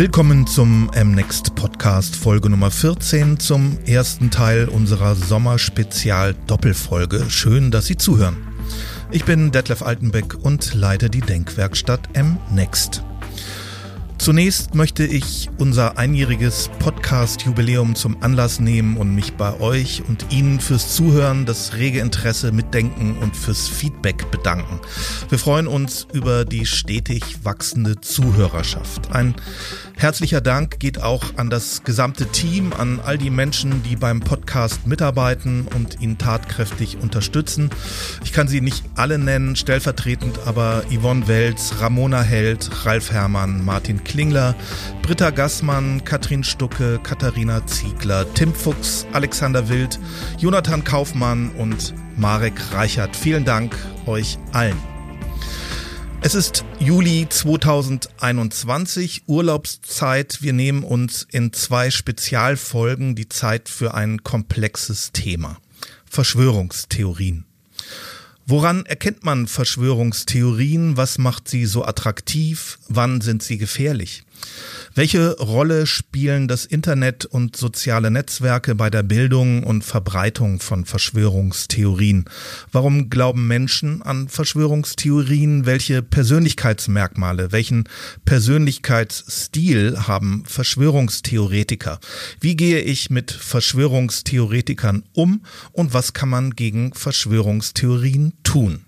Willkommen zum MNext Podcast Folge Nummer 14 zum ersten Teil unserer Sommerspezial Doppelfolge. Schön, dass Sie zuhören. Ich bin Detlef Altenbeck und leite die Denkwerkstatt MNext. Zunächst möchte ich unser einjähriges Podcast-Jubiläum zum Anlass nehmen und mich bei euch und Ihnen fürs Zuhören, das rege Interesse, Mitdenken und fürs Feedback bedanken. Wir freuen uns über die stetig wachsende Zuhörerschaft. Ein herzlicher Dank geht auch an das gesamte Team, an all die Menschen, die beim Podcast mitarbeiten und ihn tatkräftig unterstützen. Ich kann sie nicht alle nennen, stellvertretend aber Yvonne Welz, Ramona Held, Ralf Herrmann, Martin Klingler, Britta Gassmann, Katrin Stucke, Katharina Ziegler, Tim Fuchs, Alexander Wild, Jonathan Kaufmann und Marek Reichert. Vielen Dank euch allen. Es ist Juli 2021, Urlaubszeit. Wir nehmen uns in zwei Spezialfolgen die Zeit für ein komplexes Thema. Verschwörungstheorien. Woran erkennt man Verschwörungstheorien? Was macht sie so attraktiv? Wann sind sie gefährlich? Welche Rolle spielen das Internet und soziale Netzwerke bei der Bildung und Verbreitung von Verschwörungstheorien? Warum glauben Menschen an Verschwörungstheorien? Welche Persönlichkeitsmerkmale, welchen Persönlichkeitsstil haben Verschwörungstheoretiker? Wie gehe ich mit Verschwörungstheoretikern um und was kann man gegen Verschwörungstheorien tun?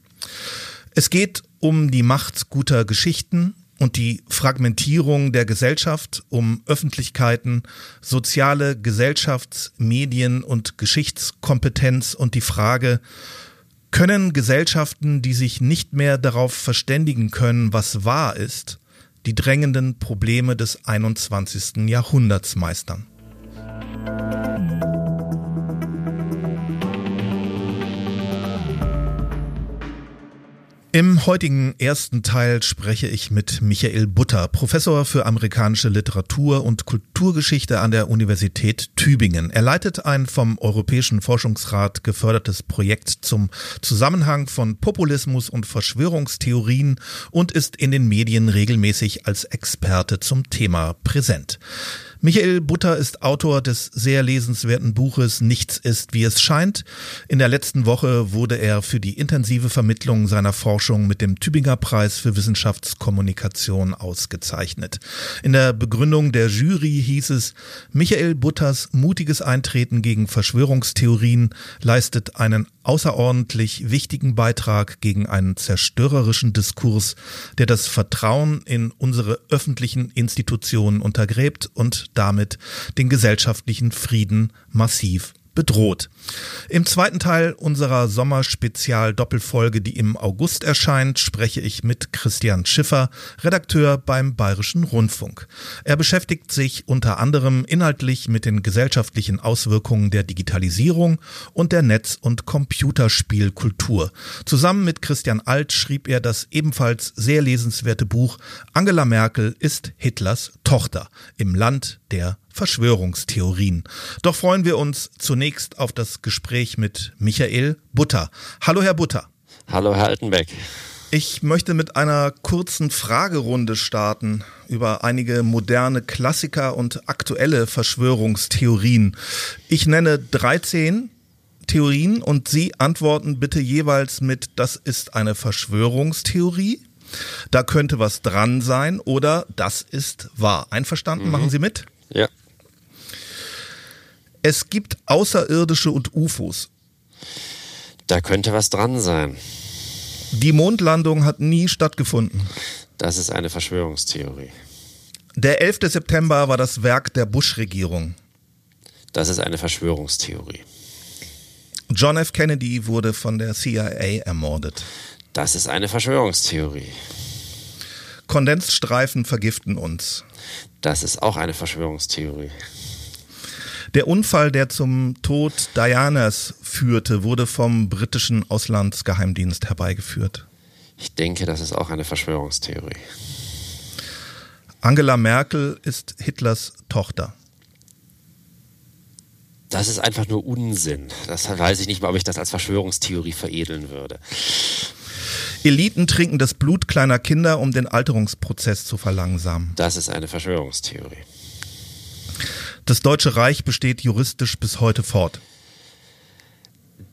Es geht um die Macht guter Geschichten, und die Fragmentierung der Gesellschaft um Öffentlichkeiten, soziale Gesellschafts-, Medien- und Geschichtskompetenz und die Frage, können Gesellschaften, die sich nicht mehr darauf verständigen können, was wahr ist, die drängenden Probleme des 21. Jahrhunderts meistern? Im heutigen ersten Teil spreche ich mit Michael Butter, Professor für amerikanische Literatur und Kulturgeschichte an der Universität Tübingen. Er leitet ein vom Europäischen Forschungsrat gefördertes Projekt zum Zusammenhang von Populismus und Verschwörungstheorien und ist in den Medien regelmäßig als Experte zum Thema präsent. Michael Butter ist Autor des sehr lesenswerten Buches Nichts ist, wie es scheint. In der letzten Woche wurde er für die intensive Vermittlung seiner Forschung mit dem Tübinger Preis für Wissenschaftskommunikation ausgezeichnet. In der Begründung der Jury hieß es, Michael Butters mutiges Eintreten gegen Verschwörungstheorien leistet einen außerordentlich wichtigen Beitrag gegen einen zerstörerischen Diskurs, der das Vertrauen in unsere öffentlichen Institutionen untergräbt und damit den gesellschaftlichen Frieden massiv bedroht. Im zweiten Teil unserer Sommerspezial-Doppelfolge, die im August erscheint, spreche ich mit Christian Schiffer, Redakteur beim Bayerischen Rundfunk. Er beschäftigt sich unter anderem inhaltlich mit den gesellschaftlichen Auswirkungen der Digitalisierung und der Netz- und Computerspielkultur. Zusammen mit Christian Alt schrieb er das ebenfalls sehr lesenswerte Buch Angela Merkel ist Hitlers Tochter im Land der Verschwörungstheorien. Doch freuen wir uns zunächst auf das Gespräch mit Michael Butter. Hallo, Herr Butter. Hallo, Herr Altenbeck. Ich möchte mit einer kurzen Fragerunde starten über einige moderne Klassiker und aktuelle Verschwörungstheorien. Ich nenne 13 Theorien und Sie antworten bitte jeweils mit, das ist eine Verschwörungstheorie. Da könnte was dran sein oder das ist wahr. Einverstanden? Mhm. Machen Sie mit? Ja. Es gibt Außerirdische und UFOs. Da könnte was dran sein. Die Mondlandung hat nie stattgefunden. Das ist eine Verschwörungstheorie. Der 11. September war das Werk der Bush-Regierung. Das ist eine Verschwörungstheorie. John F. Kennedy wurde von der CIA ermordet. Das ist eine Verschwörungstheorie. Kondensstreifen vergiften uns. Das ist auch eine Verschwörungstheorie. Der Unfall, der zum Tod Dianas führte, wurde vom britischen Auslandsgeheimdienst herbeigeführt. Ich denke, das ist auch eine Verschwörungstheorie. Angela Merkel ist Hitlers Tochter. Das ist einfach nur Unsinn. Das weiß ich nicht mal, ob ich das als Verschwörungstheorie veredeln würde. Eliten trinken das Blut kleiner Kinder, um den Alterungsprozess zu verlangsamen. Das ist eine Verschwörungstheorie. Das Deutsche Reich besteht juristisch bis heute fort.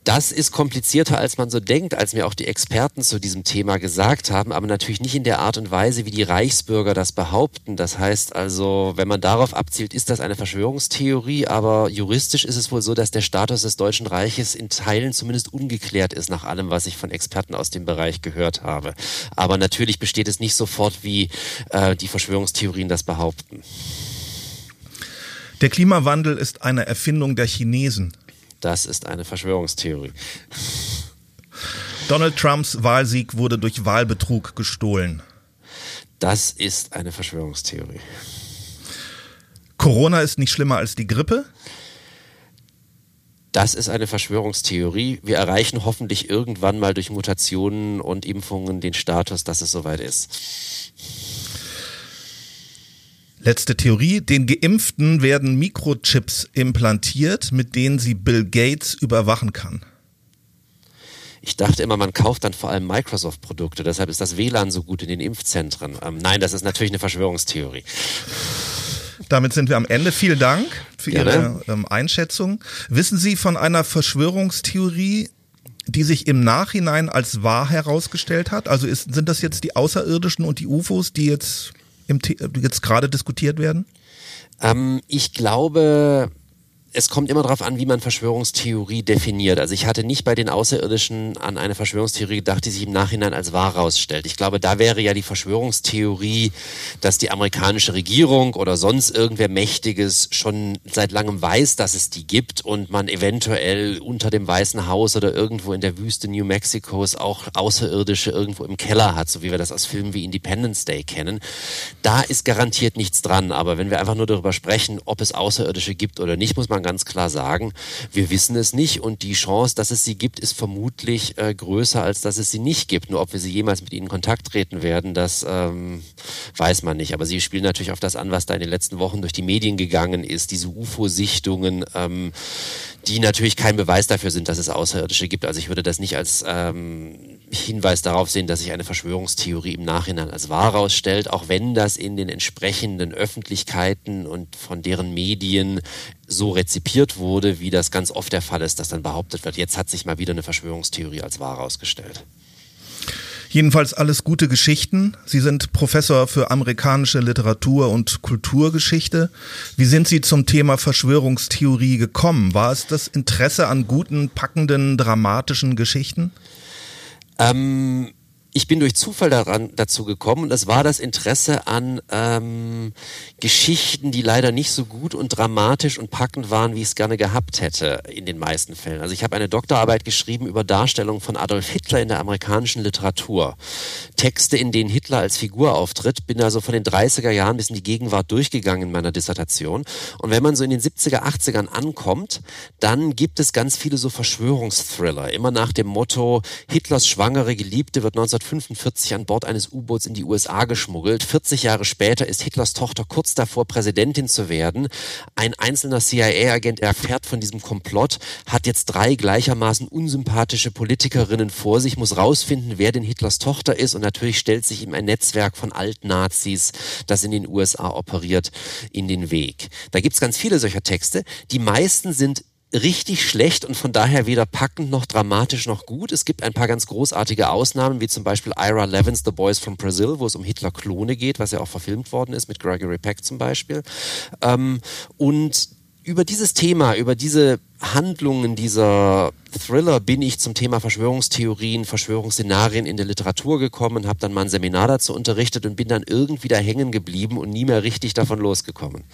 Das ist komplizierter, als man so denkt, als mir auch die Experten zu diesem Thema gesagt haben, aber natürlich nicht in der Art und Weise, wie die Reichsbürger das behaupten. Das heißt also, wenn man darauf abzielt, ist das eine Verschwörungstheorie, aber juristisch ist es wohl so, dass der Status des Deutschen Reiches in Teilen zumindest ungeklärt ist, nach allem, was ich von Experten aus dem Bereich gehört habe. Aber natürlich besteht es nicht sofort, wie äh, die Verschwörungstheorien das behaupten. Der Klimawandel ist eine Erfindung der Chinesen. Das ist eine Verschwörungstheorie. Donald Trumps Wahlsieg wurde durch Wahlbetrug gestohlen. Das ist eine Verschwörungstheorie. Corona ist nicht schlimmer als die Grippe. Das ist eine Verschwörungstheorie. Wir erreichen hoffentlich irgendwann mal durch Mutationen und Impfungen den Status, dass es soweit ist. Letzte Theorie. Den Geimpften werden Mikrochips implantiert, mit denen sie Bill Gates überwachen kann. Ich dachte immer, man kauft dann vor allem Microsoft-Produkte, deshalb ist das WLAN so gut in den Impfzentren. Ähm, nein, das ist natürlich eine Verschwörungstheorie. Damit sind wir am Ende. Vielen Dank für Ihre ähm, Einschätzung. Wissen Sie von einer Verschwörungstheorie, die sich im Nachhinein als wahr herausgestellt hat? Also ist, sind das jetzt die Außerirdischen und die UFOs, die jetzt im, jetzt gerade diskutiert werden? Ähm, ich glaube, es kommt immer darauf an, wie man Verschwörungstheorie definiert. Also ich hatte nicht bei den Außerirdischen an eine Verschwörungstheorie gedacht, die sich im Nachhinein als wahr herausstellt. Ich glaube, da wäre ja die Verschwörungstheorie, dass die amerikanische Regierung oder sonst irgendwer Mächtiges schon seit langem weiß, dass es die gibt und man eventuell unter dem Weißen Haus oder irgendwo in der Wüste New Mexicos auch Außerirdische irgendwo im Keller hat, so wie wir das aus Filmen wie Independence Day kennen. Da ist garantiert nichts dran. Aber wenn wir einfach nur darüber sprechen, ob es Außerirdische gibt oder nicht, muss man man ganz klar sagen, wir wissen es nicht und die Chance, dass es sie gibt, ist vermutlich äh, größer, als dass es sie nicht gibt. Nur ob wir sie jemals mit ihnen in Kontakt treten werden, das ähm, weiß man nicht. Aber sie spielen natürlich auf das an, was da in den letzten Wochen durch die Medien gegangen ist, diese UFO-Sichtungen, ähm, die natürlich kein Beweis dafür sind, dass es Außerirdische gibt. Also ich würde das nicht als ähm, Hinweis darauf sehen, dass sich eine Verschwörungstheorie im Nachhinein als wahr herausstellt, auch wenn das in den entsprechenden Öffentlichkeiten und von deren Medien so rezipiert wurde, wie das ganz oft der Fall ist, dass dann behauptet wird, jetzt hat sich mal wieder eine Verschwörungstheorie als wahr herausgestellt. Jedenfalls alles gute Geschichten. Sie sind Professor für amerikanische Literatur und Kulturgeschichte. Wie sind Sie zum Thema Verschwörungstheorie gekommen? War es das Interesse an guten, packenden, dramatischen Geschichten? Ähm, ich bin durch Zufall daran, dazu gekommen und es war das Interesse an ähm, Geschichten, die leider nicht so gut und dramatisch und packend waren, wie ich es gerne gehabt hätte in den meisten Fällen. Also ich habe eine Doktorarbeit geschrieben über Darstellungen von Adolf Hitler in der amerikanischen Literatur. Texte, in denen Hitler als Figur auftritt, bin also von den 30er Jahren bis in die Gegenwart durchgegangen in meiner Dissertation. Und wenn man so in den 70er, 80ern ankommt, dann gibt es ganz viele so Verschwörungsthriller, immer nach dem Motto, Hitlers schwangere Geliebte wird 19 1945 an Bord eines U-Boots in die USA geschmuggelt. 40 Jahre später ist Hitlers Tochter kurz davor, Präsidentin zu werden. Ein einzelner CIA-Agent erfährt von diesem Komplott, hat jetzt drei gleichermaßen unsympathische Politikerinnen vor sich, muss rausfinden, wer denn Hitlers Tochter ist und natürlich stellt sich ihm ein Netzwerk von Altnazis, das in den USA operiert, in den Weg. Da gibt's ganz viele solcher Texte. Die meisten sind richtig schlecht und von daher weder packend noch dramatisch noch gut. Es gibt ein paar ganz großartige Ausnahmen, wie zum Beispiel Ira Levins The Boys from Brazil, wo es um Hitler-Klone geht, was ja auch verfilmt worden ist, mit Gregory Peck zum Beispiel. Ähm, und über dieses Thema, über diese Handlungen dieser Thriller bin ich zum Thema Verschwörungstheorien, Verschwörungsszenarien in der Literatur gekommen, habe dann mal ein Seminar dazu unterrichtet und bin dann irgendwie da hängen geblieben und nie mehr richtig davon losgekommen.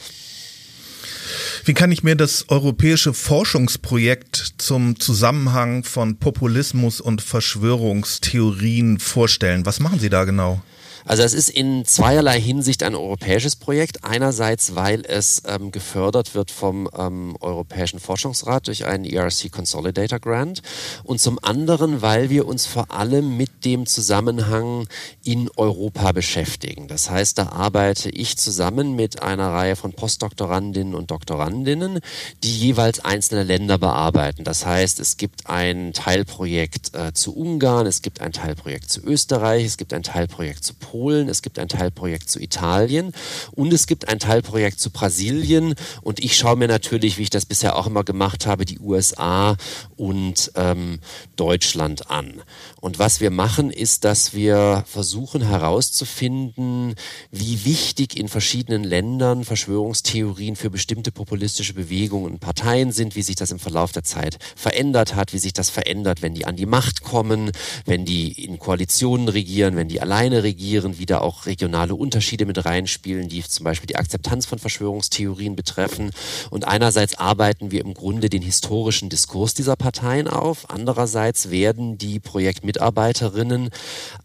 Wie kann ich mir das europäische Forschungsprojekt zum Zusammenhang von Populismus und Verschwörungstheorien vorstellen? Was machen Sie da genau? Also es ist in zweierlei Hinsicht ein europäisches Projekt. Einerseits, weil es ähm, gefördert wird vom ähm, Europäischen Forschungsrat durch einen ERC Consolidator Grant und zum anderen, weil wir uns vor allem mit dem Zusammenhang in Europa beschäftigen. Das heißt, da arbeite ich zusammen mit einer Reihe von Postdoktorandinnen und Doktorandinnen, die jeweils einzelne Länder bearbeiten. Das heißt, es gibt ein Teilprojekt äh, zu Ungarn, es gibt ein Teilprojekt zu Österreich, es gibt ein Teilprojekt zu Polen, es gibt ein Teilprojekt zu Italien und es gibt ein Teilprojekt zu Brasilien. Und ich schaue mir natürlich, wie ich das bisher auch immer gemacht habe, die USA und ähm, Deutschland an. Und was wir machen, ist, dass wir versuchen herauszufinden, wie wichtig in verschiedenen Ländern Verschwörungstheorien für bestimmte populistische Bewegungen und Parteien sind, wie sich das im Verlauf der Zeit verändert hat, wie sich das verändert, wenn die an die Macht kommen, wenn die in Koalitionen regieren, wenn die alleine regieren, wie da auch regionale Unterschiede mit reinspielen, die zum Beispiel die Akzeptanz von Verschwörungstheorien betreffen. Und einerseits arbeiten wir im Grunde den historischen Diskurs dieser Parteien auf, andererseits werden die Projektmitarbeiterinnen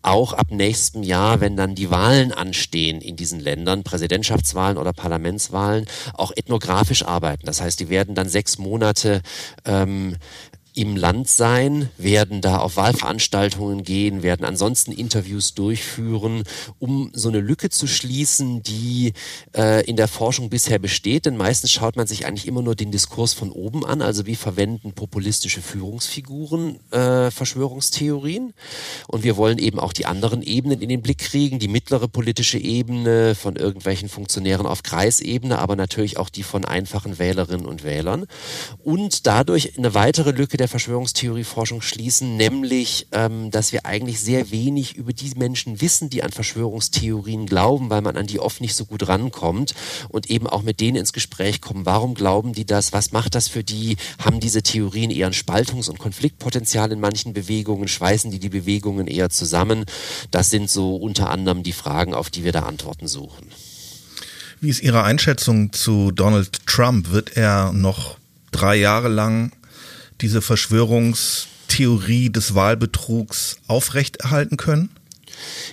auch ab nächstem Jahr, wenn dann die Wahlen anstehen in diesen Ländern, Präsidentschaftswahlen oder Parlamentswahlen, auch ethnografisch arbeiten. Das heißt, die werden dann sechs Monate ähm, im Land sein, werden da auf Wahlveranstaltungen gehen, werden ansonsten Interviews durchführen, um so eine Lücke zu schließen, die äh, in der Forschung bisher besteht. Denn meistens schaut man sich eigentlich immer nur den Diskurs von oben an, also wie verwenden populistische Führungsfiguren äh, Verschwörungstheorien. Und wir wollen eben auch die anderen Ebenen in den Blick kriegen, die mittlere politische Ebene von irgendwelchen Funktionären auf Kreisebene, aber natürlich auch die von einfachen Wählerinnen und Wählern. Und dadurch eine weitere Lücke der Verschwörungstheorieforschung schließen, nämlich, ähm, dass wir eigentlich sehr wenig über die Menschen wissen, die an Verschwörungstheorien glauben, weil man an die oft nicht so gut rankommt und eben auch mit denen ins Gespräch kommen. Warum glauben die das? Was macht das für die? Haben diese Theorien eher ein Spaltungs- und Konfliktpotenzial in manchen Bewegungen? Schweißen die die Bewegungen eher zusammen? Das sind so unter anderem die Fragen, auf die wir da Antworten suchen. Wie ist Ihre Einschätzung zu Donald Trump? Wird er noch drei Jahre lang diese Verschwörungstheorie des Wahlbetrugs aufrechterhalten können?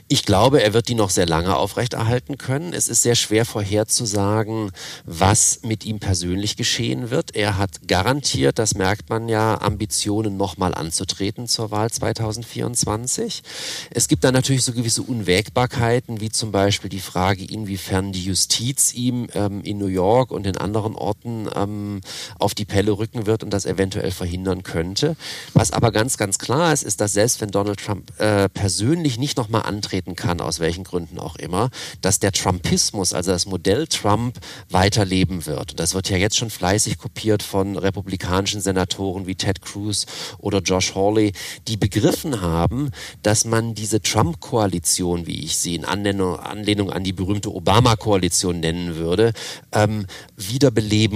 Ich glaube, er wird die noch sehr lange aufrechterhalten können. Es ist sehr schwer vorherzusagen, was mit ihm persönlich geschehen wird. Er hat garantiert, das merkt man ja, Ambitionen nochmal anzutreten zur Wahl 2024. Es gibt da natürlich so gewisse Unwägbarkeiten, wie zum Beispiel die Frage, inwiefern die Justiz ihm ähm, in New York und in anderen Orten ähm, auf die Pelle rücken wird und das eventuell verhindern könnte. Was aber ganz, ganz klar ist, ist, dass selbst wenn Donald Trump äh, persönlich nicht nochmal antreten kann, aus welchen Gründen auch immer, dass der Trumpismus, also das Modell Trump, weiterleben wird. Das wird ja jetzt schon fleißig kopiert von republikanischen Senatoren wie Ted Cruz oder Josh Hawley, die begriffen haben, dass man diese Trump-Koalition, wie ich sie in Anlehnung, Anlehnung an die berühmte Obama-Koalition nennen würde, ähm, wieder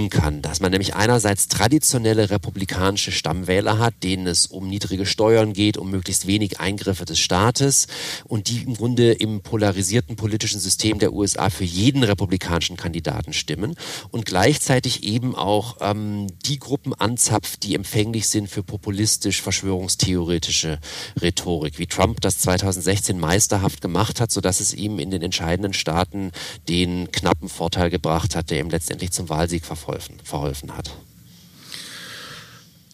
kann. Dass man nämlich einerseits traditionelle republikanische Stammwähler hat, denen es um niedrige Steuern geht, um möglichst wenig Eingriffe des Staates und die im Grunde im polarisierten politischen System der USA für jeden republikanischen Kandidaten stimmen und gleichzeitig eben auch ähm, die Gruppen anzapft, die empfänglich sind für populistisch verschwörungstheoretische Rhetorik, wie Trump das 2016 meisterhaft gemacht hat, sodass es ihm in den entscheidenden Staaten den knappen Vorteil gebracht hat, der ihm letztendlich zum Wahlsieg verholfen, verholfen hat.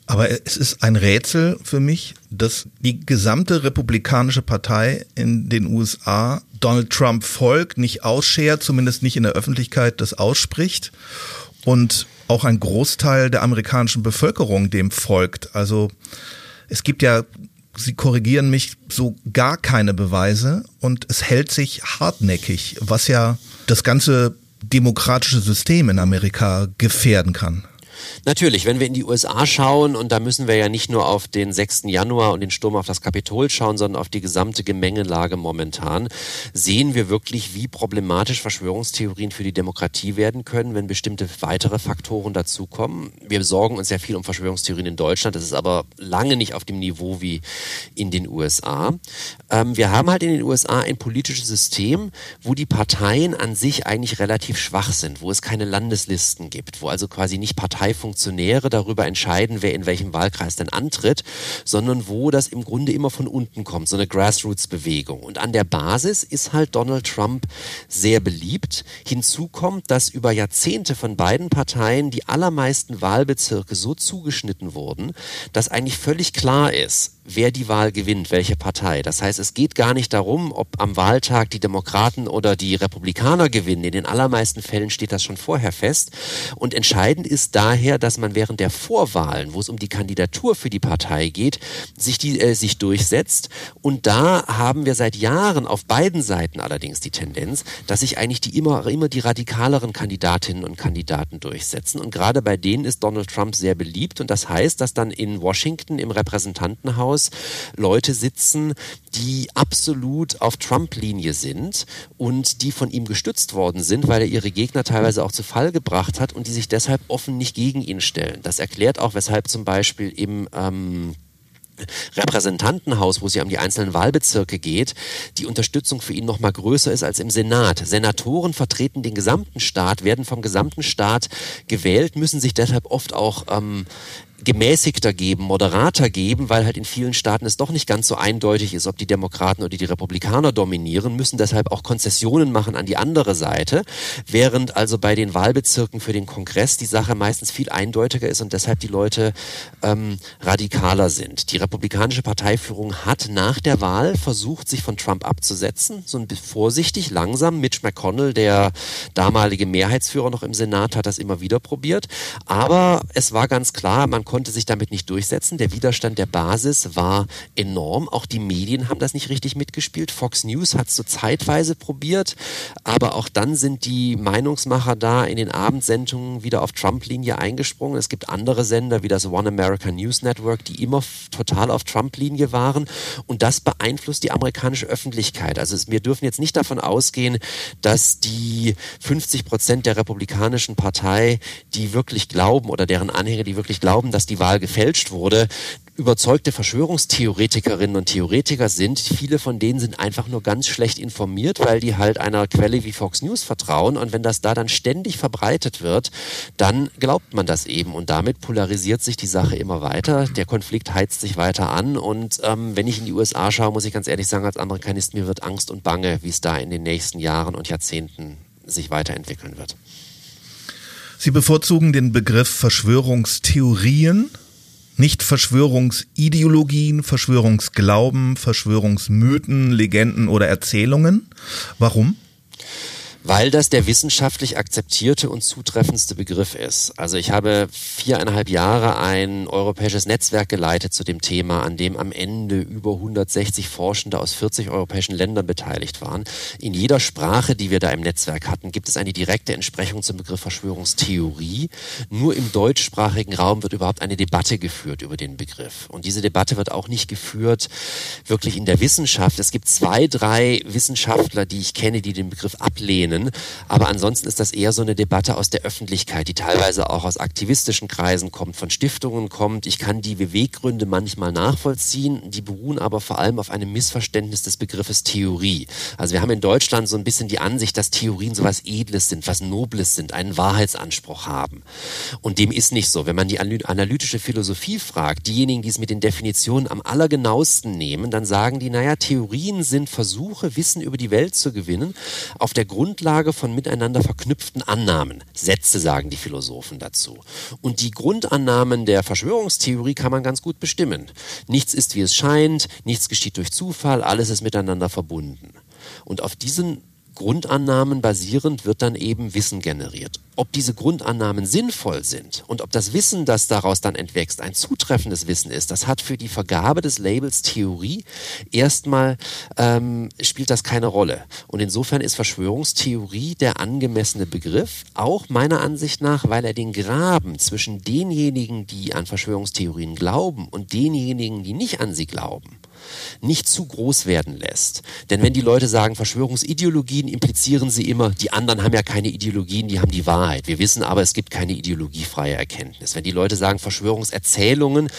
Aber es ist ein Rätsel für mich, dass die gesamte Republikanische Partei in den USA Donald Trump folgt, nicht ausschert, zumindest nicht in der Öffentlichkeit das ausspricht und auch ein Großteil der amerikanischen Bevölkerung dem folgt. Also es gibt ja, Sie korrigieren mich, so gar keine Beweise und es hält sich hartnäckig, was ja das ganze demokratische System in Amerika gefährden kann. Natürlich, wenn wir in die USA schauen, und da müssen wir ja nicht nur auf den 6. Januar und den Sturm auf das Kapitol schauen, sondern auf die gesamte Gemengelage momentan, sehen wir wirklich, wie problematisch Verschwörungstheorien für die Demokratie werden können, wenn bestimmte weitere Faktoren dazukommen. Wir sorgen uns ja viel um Verschwörungstheorien in Deutschland, das ist aber lange nicht auf dem Niveau wie in den USA. Ähm, wir haben halt in den USA ein politisches System, wo die Parteien an sich eigentlich relativ schwach sind, wo es keine Landeslisten gibt, wo also quasi nicht Parteien Parteifunktionäre darüber entscheiden, wer in welchem Wahlkreis denn antritt, sondern wo das im Grunde immer von unten kommt, so eine Grassroots-Bewegung. Und an der Basis ist halt Donald Trump sehr beliebt. Hinzu kommt, dass über Jahrzehnte von beiden Parteien die allermeisten Wahlbezirke so zugeschnitten wurden, dass eigentlich völlig klar ist, wer die Wahl gewinnt, welche Partei. Das heißt, es geht gar nicht darum, ob am Wahltag die Demokraten oder die Republikaner gewinnen. In den allermeisten Fällen steht das schon vorher fest. Und entscheidend ist daher, dass man während der Vorwahlen, wo es um die Kandidatur für die Partei geht, sich, die, äh, sich durchsetzt. Und da haben wir seit Jahren auf beiden Seiten allerdings die Tendenz, dass sich eigentlich die immer, immer die radikaleren Kandidatinnen und Kandidaten durchsetzen. Und gerade bei denen ist Donald Trump sehr beliebt. Und das heißt, dass dann in Washington im Repräsentantenhaus Haus Leute sitzen, die absolut auf Trump-Linie sind und die von ihm gestützt worden sind, weil er ihre Gegner teilweise auch zu Fall gebracht hat und die sich deshalb offen nicht gegen ihn stellen. Das erklärt auch, weshalb zum Beispiel im ähm, Repräsentantenhaus, wo es ja um die einzelnen Wahlbezirke geht, die Unterstützung für ihn noch mal größer ist als im Senat. Senatoren vertreten den gesamten Staat, werden vom gesamten Staat gewählt, müssen sich deshalb oft auch ähm, gemäßigter geben, moderater geben, weil halt in vielen Staaten es doch nicht ganz so eindeutig ist, ob die Demokraten oder die Republikaner dominieren, müssen deshalb auch Konzessionen machen an die andere Seite, während also bei den Wahlbezirken für den Kongress die Sache meistens viel eindeutiger ist und deshalb die Leute ähm, radikaler sind. Die republikanische Parteiführung hat nach der Wahl versucht, sich von Trump abzusetzen, so ein bisschen vorsichtig, langsam. Mitch McConnell, der damalige Mehrheitsführer noch im Senat, hat das immer wieder probiert, aber es war ganz klar, man konnte sich damit nicht durchsetzen. Der Widerstand der Basis war enorm. Auch die Medien haben das nicht richtig mitgespielt. Fox News hat es so zeitweise probiert, aber auch dann sind die Meinungsmacher da in den Abendsendungen wieder auf Trump-Linie eingesprungen. Es gibt andere Sender wie das One America News Network, die immer total auf Trump-Linie waren und das beeinflusst die amerikanische Öffentlichkeit. Also wir dürfen jetzt nicht davon ausgehen, dass die 50 Prozent der republikanischen Partei, die wirklich glauben oder deren Anhänger, die wirklich glauben, dass dass die Wahl gefälscht wurde, überzeugte Verschwörungstheoretikerinnen und Theoretiker sind. Viele von denen sind einfach nur ganz schlecht informiert, weil die halt einer Quelle wie Fox News vertrauen. Und wenn das da dann ständig verbreitet wird, dann glaubt man das eben. Und damit polarisiert sich die Sache immer weiter. Der Konflikt heizt sich weiter an. Und ähm, wenn ich in die USA schaue, muss ich ganz ehrlich sagen, als Amerikanist, mir wird Angst und Bange, wie es da in den nächsten Jahren und Jahrzehnten sich weiterentwickeln wird. Sie bevorzugen den Begriff Verschwörungstheorien, nicht Verschwörungsideologien, Verschwörungsglauben, Verschwörungsmythen, Legenden oder Erzählungen. Warum? Weil das der wissenschaftlich akzeptierte und zutreffendste Begriff ist. Also ich habe viereinhalb Jahre ein europäisches Netzwerk geleitet zu dem Thema, an dem am Ende über 160 Forschende aus 40 europäischen Ländern beteiligt waren. In jeder Sprache, die wir da im Netzwerk hatten, gibt es eine direkte Entsprechung zum Begriff Verschwörungstheorie. Nur im deutschsprachigen Raum wird überhaupt eine Debatte geführt über den Begriff. Und diese Debatte wird auch nicht geführt wirklich in der Wissenschaft. Es gibt zwei, drei Wissenschaftler, die ich kenne, die den Begriff ablehnen ablehnen. Aber ansonsten ist das eher so eine Debatte aus der Öffentlichkeit, die teilweise auch aus aktivistischen Kreisen kommt, von Stiftungen kommt. Ich kann die Beweggründe manchmal nachvollziehen, die beruhen aber vor allem auf einem Missverständnis des Begriffes Theorie. Also wir haben in Deutschland so ein bisschen die Ansicht, dass Theorien so was Edles sind, was Nobles sind, einen Wahrheitsanspruch haben. Und dem ist nicht so. Wenn man die analytische Philosophie fragt, diejenigen, die es mit den Definitionen am allergenauesten nehmen, dann sagen die, naja, Theorien sind Versuche, Wissen über die Welt zu gewinnen, auf der Grundlage Grundlage von miteinander verknüpften Annahmen. Sätze sagen die Philosophen dazu. Und die Grundannahmen der Verschwörungstheorie kann man ganz gut bestimmen. Nichts ist, wie es scheint, nichts geschieht durch Zufall, alles ist miteinander verbunden. Und auf diesen Grundannahmen basierend wird dann eben Wissen generiert. Ob diese Grundannahmen sinnvoll sind und ob das Wissen, das daraus dann entwächst, ein zutreffendes Wissen ist, das hat für die Vergabe des Labels Theorie erstmal ähm, spielt das keine Rolle. Und insofern ist Verschwörungstheorie der angemessene Begriff, auch meiner Ansicht nach, weil er den Graben zwischen denjenigen, die an Verschwörungstheorien glauben und denjenigen, die nicht an sie glauben, nicht zu groß werden lässt. Denn wenn die Leute sagen, Verschwörungsideologien implizieren sie immer, die anderen haben ja keine Ideologien, die haben die Wahrheit. Wir wissen aber, es gibt keine ideologiefreie Erkenntnis. Wenn die Leute sagen Verschwörungserzählungen,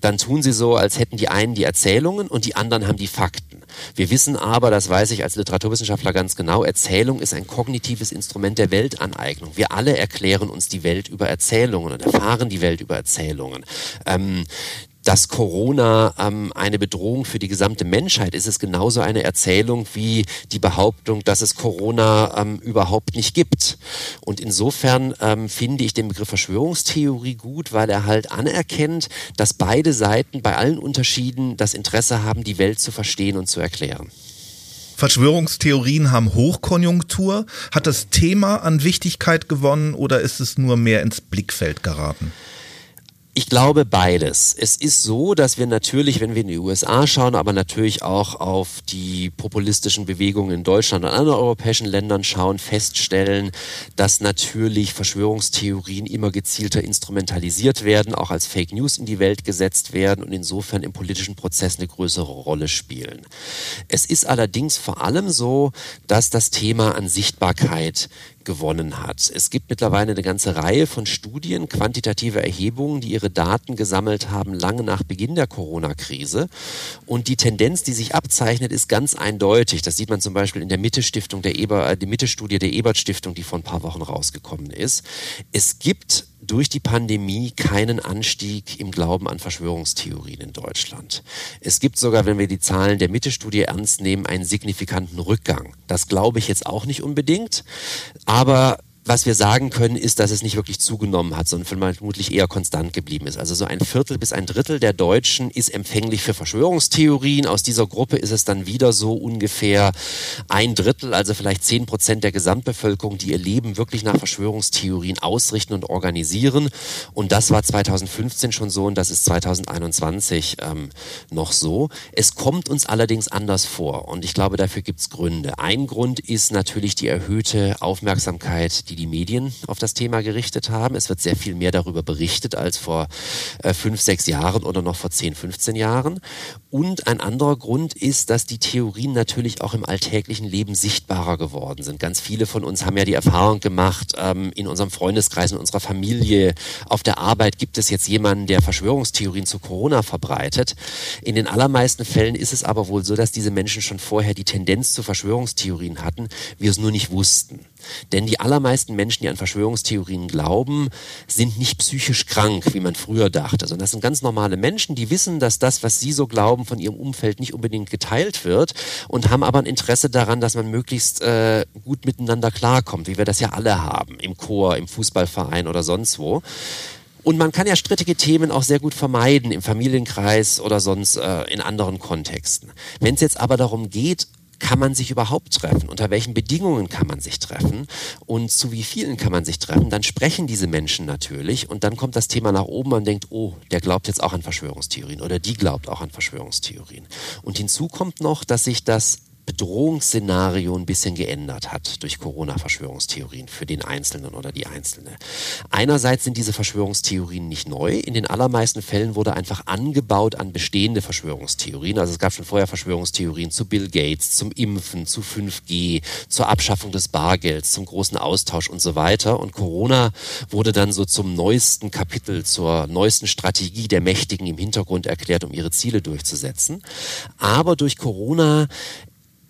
dann tun sie so, als hätten die einen die Erzählungen und die anderen haben die Fakten. Wir wissen aber, das weiß ich als Literaturwissenschaftler ganz genau, Erzählung ist ein kognitives Instrument der Weltaneignung. Wir alle erklären uns die Welt über Erzählungen und erfahren die Welt über Erzählungen. Ähm, dass Corona ähm, eine Bedrohung für die gesamte Menschheit ist, ist genauso eine Erzählung wie die Behauptung, dass es Corona ähm, überhaupt nicht gibt. Und insofern ähm, finde ich den Begriff Verschwörungstheorie gut, weil er halt anerkennt, dass beide Seiten bei allen Unterschieden das Interesse haben, die Welt zu verstehen und zu erklären. Verschwörungstheorien haben Hochkonjunktur. Hat das Thema an Wichtigkeit gewonnen oder ist es nur mehr ins Blickfeld geraten? Ich glaube beides. Es ist so, dass wir natürlich, wenn wir in die USA schauen, aber natürlich auch auf die populistischen Bewegungen in Deutschland und anderen europäischen Ländern schauen, feststellen, dass natürlich Verschwörungstheorien immer gezielter instrumentalisiert werden, auch als Fake News in die Welt gesetzt werden und insofern im politischen Prozess eine größere Rolle spielen. Es ist allerdings vor allem so, dass das Thema an Sichtbarkeit gewonnen hat. Es gibt mittlerweile eine ganze Reihe von Studien, quantitative Erhebungen, die ihre Daten gesammelt haben, lange nach Beginn der Corona-Krise. Und die Tendenz, die sich abzeichnet, ist ganz eindeutig. Das sieht man zum Beispiel in der Mitte-Stiftung der Eber, die Mitte-Studie der Ebert-Stiftung, die vor ein paar Wochen rausgekommen ist. Es gibt durch die Pandemie keinen Anstieg im Glauben an Verschwörungstheorien in Deutschland. Es gibt sogar, wenn wir die Zahlen der Mitte-Studie ernst nehmen, einen signifikanten Rückgang. Das glaube ich jetzt auch nicht unbedingt, aber was wir sagen können, ist, dass es nicht wirklich zugenommen hat, sondern vermutlich eher konstant geblieben ist. Also so ein Viertel bis ein Drittel der Deutschen ist empfänglich für Verschwörungstheorien. Aus dieser Gruppe ist es dann wieder so ungefähr ein Drittel, also vielleicht zehn Prozent der Gesamtbevölkerung, die ihr Leben wirklich nach Verschwörungstheorien ausrichten und organisieren. Und das war 2015 schon so und das ist 2021 ähm, noch so. Es kommt uns allerdings anders vor und ich glaube, dafür gibt es Gründe. Ein Grund ist natürlich die erhöhte Aufmerksamkeit, die die Medien auf das Thema gerichtet haben. Es wird sehr viel mehr darüber berichtet als vor äh, fünf, sechs Jahren oder noch vor zehn, 15 Jahren. Und ein anderer Grund ist, dass die Theorien natürlich auch im alltäglichen Leben sichtbarer geworden sind. Ganz viele von uns haben ja die Erfahrung gemacht, ähm, in unserem Freundeskreis, in unserer Familie, auf der Arbeit gibt es jetzt jemanden, der Verschwörungstheorien zu Corona verbreitet. In den allermeisten Fällen ist es aber wohl so, dass diese Menschen schon vorher die Tendenz zu Verschwörungstheorien hatten, wir es nur nicht wussten. Denn die allermeisten Menschen, die an Verschwörungstheorien glauben, sind nicht psychisch krank, wie man früher dachte, sondern das sind ganz normale Menschen, die wissen, dass das, was sie so glauben, von ihrem Umfeld nicht unbedingt geteilt wird und haben aber ein Interesse daran, dass man möglichst äh, gut miteinander klarkommt, wie wir das ja alle haben, im Chor, im Fußballverein oder sonst wo. Und man kann ja strittige Themen auch sehr gut vermeiden im Familienkreis oder sonst äh, in anderen Kontexten. Wenn es jetzt aber darum geht, kann man sich überhaupt treffen? Unter welchen Bedingungen kann man sich treffen? Und zu wie vielen kann man sich treffen? Dann sprechen diese Menschen natürlich und dann kommt das Thema nach oben und denkt, oh, der glaubt jetzt auch an Verschwörungstheorien oder die glaubt auch an Verschwörungstheorien. Und hinzu kommt noch, dass sich das Bedrohungsszenario ein bisschen geändert hat durch Corona-Verschwörungstheorien für den Einzelnen oder die Einzelne. Einerseits sind diese Verschwörungstheorien nicht neu. In den allermeisten Fällen wurde einfach angebaut an bestehende Verschwörungstheorien. Also es gab schon vorher Verschwörungstheorien zu Bill Gates, zum Impfen, zu 5G, zur Abschaffung des Bargelds, zum großen Austausch und so weiter. Und Corona wurde dann so zum neuesten Kapitel, zur neuesten Strategie der Mächtigen im Hintergrund erklärt, um ihre Ziele durchzusetzen. Aber durch Corona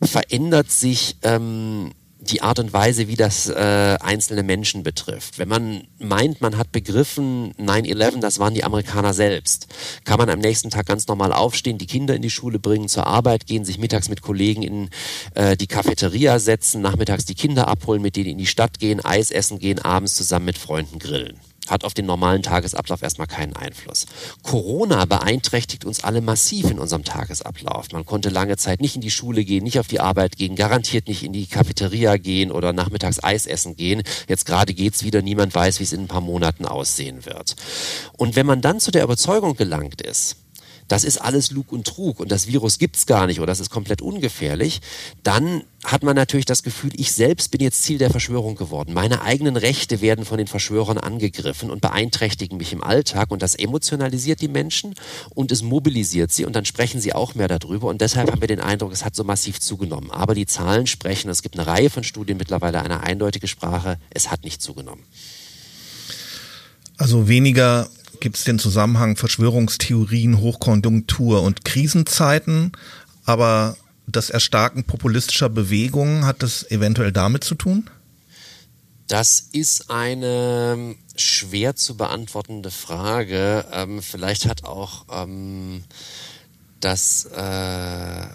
verändert sich ähm, die Art und Weise, wie das äh, einzelne Menschen betrifft. Wenn man meint, man hat begriffen, 9-11, das waren die Amerikaner selbst, kann man am nächsten Tag ganz normal aufstehen, die Kinder in die Schule bringen, zur Arbeit gehen, sich mittags mit Kollegen in äh, die Cafeteria setzen, nachmittags die Kinder abholen, mit denen in die Stadt gehen, Eis essen gehen, abends zusammen mit Freunden grillen hat auf den normalen Tagesablauf erstmal keinen Einfluss. Corona beeinträchtigt uns alle massiv in unserem Tagesablauf. Man konnte lange Zeit nicht in die Schule gehen, nicht auf die Arbeit gehen, garantiert nicht in die Cafeteria gehen oder nachmittags Eis essen gehen. Jetzt gerade geht's wieder, niemand weiß, wie es in ein paar Monaten aussehen wird. Und wenn man dann zu der Überzeugung gelangt ist, das ist alles Lug und Trug und das Virus gibt's gar nicht oder das ist komplett ungefährlich, dann hat man natürlich das Gefühl, ich selbst bin jetzt Ziel der Verschwörung geworden. Meine eigenen Rechte werden von den Verschwörern angegriffen und beeinträchtigen mich im Alltag und das emotionalisiert die Menschen und es mobilisiert sie und dann sprechen sie auch mehr darüber und deshalb haben wir den Eindruck, es hat so massiv zugenommen. Aber die Zahlen sprechen, es gibt eine Reihe von Studien mittlerweile eine eindeutige Sprache, es hat nicht zugenommen. Also weniger gibt es den Zusammenhang Verschwörungstheorien, Hochkonjunktur und Krisenzeiten, aber das Erstarken populistischer Bewegungen, hat das eventuell damit zu tun? Das ist eine schwer zu beantwortende Frage. Ähm, vielleicht hat auch ähm, das äh,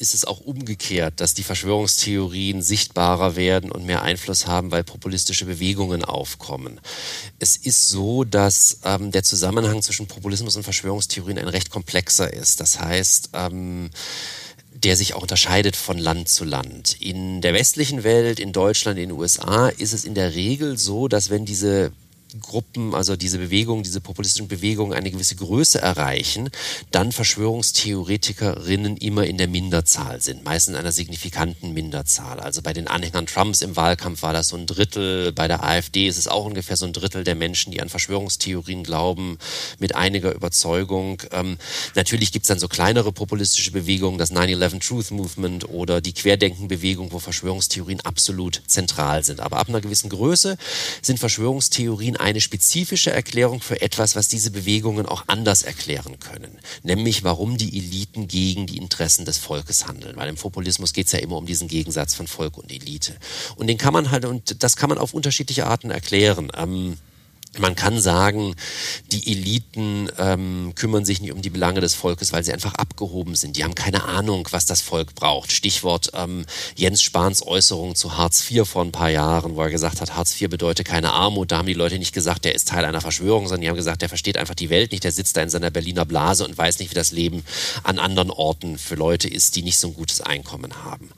ist es auch umgekehrt, dass die Verschwörungstheorien sichtbarer werden und mehr Einfluss haben, weil populistische Bewegungen aufkommen. Es ist so, dass ähm, der Zusammenhang zwischen Populismus und Verschwörungstheorien ein recht komplexer ist. Das heißt, ähm, der sich auch unterscheidet von Land zu Land. In der westlichen Welt, in Deutschland, in den USA ist es in der Regel so, dass wenn diese Gruppen, also diese Bewegungen, diese populistischen Bewegungen eine gewisse Größe erreichen, dann Verschwörungstheoretikerinnen immer in der Minderzahl sind, meistens in einer signifikanten Minderzahl. Also bei den Anhängern Trumps im Wahlkampf war das so ein Drittel, bei der AfD ist es auch ungefähr so ein Drittel der Menschen, die an Verschwörungstheorien glauben, mit einiger Überzeugung. Ähm, natürlich gibt es dann so kleinere populistische Bewegungen, das 9-11 Truth Movement oder die Querdenkenbewegung, wo Verschwörungstheorien absolut zentral sind. Aber ab einer gewissen Größe sind Verschwörungstheorien eine spezifische Erklärung für etwas, was diese Bewegungen auch anders erklären können. Nämlich, warum die Eliten gegen die Interessen des Volkes handeln. Weil im Populismus geht es ja immer um diesen Gegensatz von Volk und Elite. Und den kann man halt, und das kann man auf unterschiedliche Arten erklären. Ähm, man kann sagen, die Eliten ähm, kümmern sich nicht um die Belange des Volkes, weil sie einfach abgehoben sind. Die haben keine Ahnung, was das Volk braucht. Stichwort ähm, Jens Spahns Äußerung zu Hartz IV vor ein paar Jahren, wo er gesagt hat, Hartz IV bedeutet keine Armut. Da haben die Leute nicht gesagt, der ist Teil einer Verschwörung, sondern die haben gesagt, der versteht einfach die Welt nicht, der sitzt da in seiner Berliner Blase und weiß nicht, wie das Leben an anderen Orten für Leute ist, die nicht so ein gutes Einkommen haben.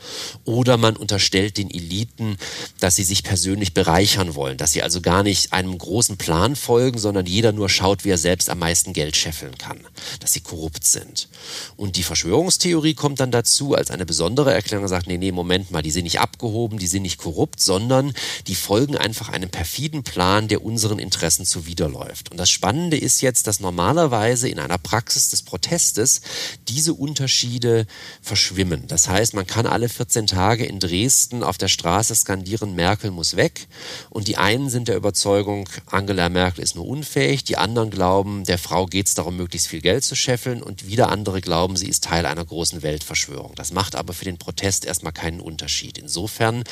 Oder man unterstellt den Eliten, dass sie sich persönlich bereichern wollen, dass sie also gar nicht einem großen Plan folgen, sondern jeder nur schaut, wie er selbst am meisten Geld scheffeln kann, dass sie korrupt sind. Und die Verschwörungstheorie kommt dann dazu als eine besondere Erklärung und sagt, nee, nee, Moment mal, die sind nicht abgehoben, die sind nicht korrupt, sondern die folgen einfach einem perfiden Plan, der unseren Interessen zuwiderläuft. Und das Spannende ist jetzt, dass normalerweise in einer Praxis des Protestes diese Unterschiede verschwimmen. Das heißt, man kann alle 14 Tage in Dresden auf der Straße skandieren, Merkel muss weg. Und die einen sind der Überzeugung, Angela Merkel Merkel ist nur unfähig, die anderen glauben, der Frau geht es darum, möglichst viel Geld zu scheffeln und wieder andere glauben, sie ist Teil einer großen Weltverschwörung. Das macht aber für den Protest erstmal keinen Unterschied. Insofern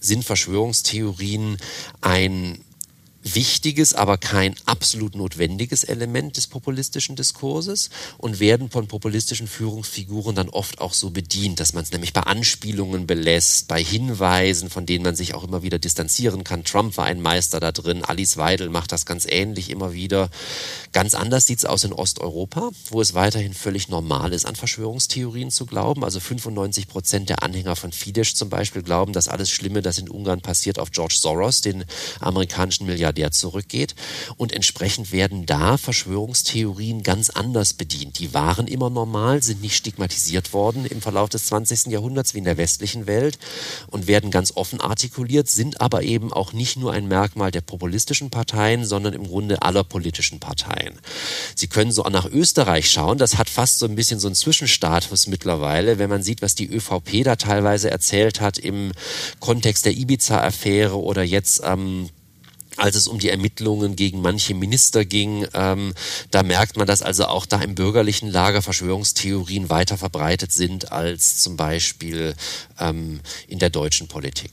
sind Verschwörungstheorien ein wichtiges, aber kein absolut notwendiges Element des populistischen Diskurses und werden von populistischen Führungsfiguren dann oft auch so bedient, dass man es nämlich bei Anspielungen belässt, bei Hinweisen, von denen man sich auch immer wieder distanzieren kann. Trump war ein Meister da drin, Alice Weidel macht das ganz ähnlich immer wieder. Ganz anders sieht es aus in Osteuropa, wo es weiterhin völlig normal ist, an Verschwörungstheorien zu glauben. Also 95 Prozent der Anhänger von Fidesz zum Beispiel glauben, dass alles Schlimme, das in Ungarn passiert, auf George Soros, den amerikanischen Milliardär Milliardär zurückgeht. Und entsprechend werden da Verschwörungstheorien ganz anders bedient. Die waren immer normal, sind nicht stigmatisiert worden im Verlauf des 20. Jahrhunderts wie in der westlichen Welt und werden ganz offen artikuliert, sind aber eben auch nicht nur ein Merkmal der populistischen Parteien, sondern im Grunde aller politischen Parteien. Sie können so nach Österreich schauen, das hat fast so ein bisschen so einen Zwischenstatus mittlerweile, wenn man sieht, was die ÖVP da teilweise erzählt hat im Kontext der Ibiza-Affäre oder jetzt ähm, als es um die Ermittlungen gegen manche Minister ging. Ähm, da merkt man, dass also auch da im bürgerlichen Lager Verschwörungstheorien weiter verbreitet sind als zum Beispiel ähm, in der deutschen Politik.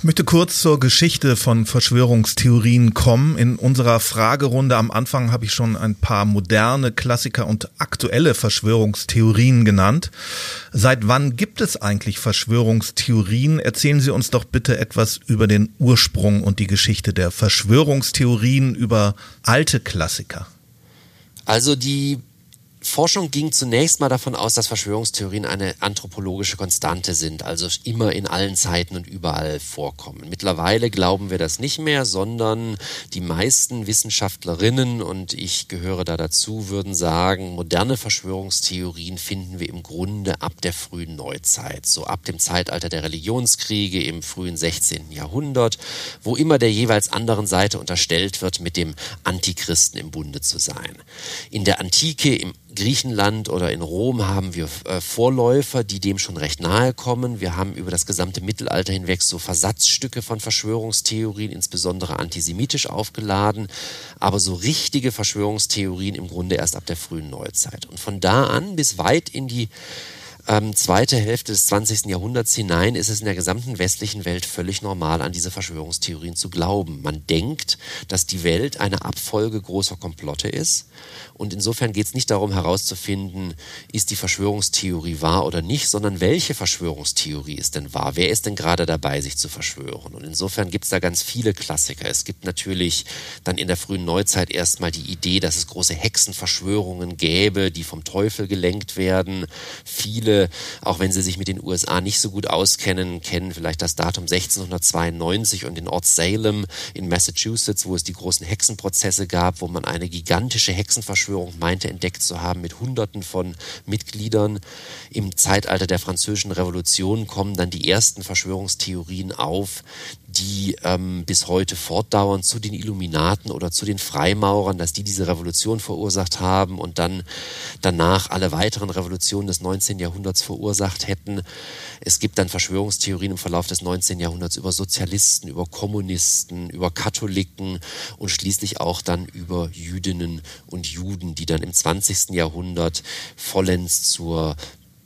Ich möchte kurz zur Geschichte von Verschwörungstheorien kommen. In unserer Fragerunde am Anfang habe ich schon ein paar moderne Klassiker und aktuelle Verschwörungstheorien genannt. Seit wann gibt es eigentlich Verschwörungstheorien? Erzählen Sie uns doch bitte etwas über den Ursprung und die Geschichte der Verschwörungstheorien über alte Klassiker. Also die Forschung ging zunächst mal davon aus, dass Verschwörungstheorien eine anthropologische Konstante sind, also immer in allen Zeiten und überall vorkommen. Mittlerweile glauben wir das nicht mehr, sondern die meisten Wissenschaftlerinnen, und ich gehöre da dazu, würden sagen, moderne Verschwörungstheorien finden wir im Grunde ab der frühen Neuzeit, so ab dem Zeitalter der Religionskriege im frühen 16. Jahrhundert, wo immer der jeweils anderen Seite unterstellt wird, mit dem Antichristen im Bunde zu sein. In der Antike, im Griechenland oder in Rom haben wir äh, Vorläufer, die dem schon recht nahe kommen. Wir haben über das gesamte Mittelalter hinweg so Versatzstücke von Verschwörungstheorien, insbesondere antisemitisch aufgeladen, aber so richtige Verschwörungstheorien im Grunde erst ab der frühen Neuzeit. Und von da an bis weit in die ähm, zweite Hälfte des 20. Jahrhunderts hinein ist es in der gesamten westlichen Welt völlig normal, an diese Verschwörungstheorien zu glauben. Man denkt, dass die Welt eine Abfolge großer Komplotte ist und insofern geht es nicht darum herauszufinden, ist die Verschwörungstheorie wahr oder nicht, sondern welche Verschwörungstheorie ist denn wahr? Wer ist denn gerade dabei, sich zu verschwören? Und insofern gibt es da ganz viele Klassiker. Es gibt natürlich dann in der frühen Neuzeit erstmal die Idee, dass es große Hexenverschwörungen gäbe, die vom Teufel gelenkt werden. Viele, auch wenn sie sich mit den USA nicht so gut auskennen, kennen vielleicht das Datum 1692 und den Ort Salem in Massachusetts, wo es die großen Hexenprozesse gab, wo man eine gigantische Hexenverschwörung Verschwörung meinte entdeckt zu haben mit Hunderten von Mitgliedern. Im Zeitalter der Französischen Revolution kommen dann die ersten Verschwörungstheorien auf, die ähm, bis heute fortdauern zu den Illuminaten oder zu den Freimaurern, dass die diese Revolution verursacht haben und dann danach alle weiteren Revolutionen des 19. Jahrhunderts verursacht hätten. Es gibt dann Verschwörungstheorien im Verlauf des 19. Jahrhunderts über Sozialisten, über Kommunisten, über Katholiken und schließlich auch dann über Jüdinnen und Juden, die dann im 20. Jahrhundert vollends zur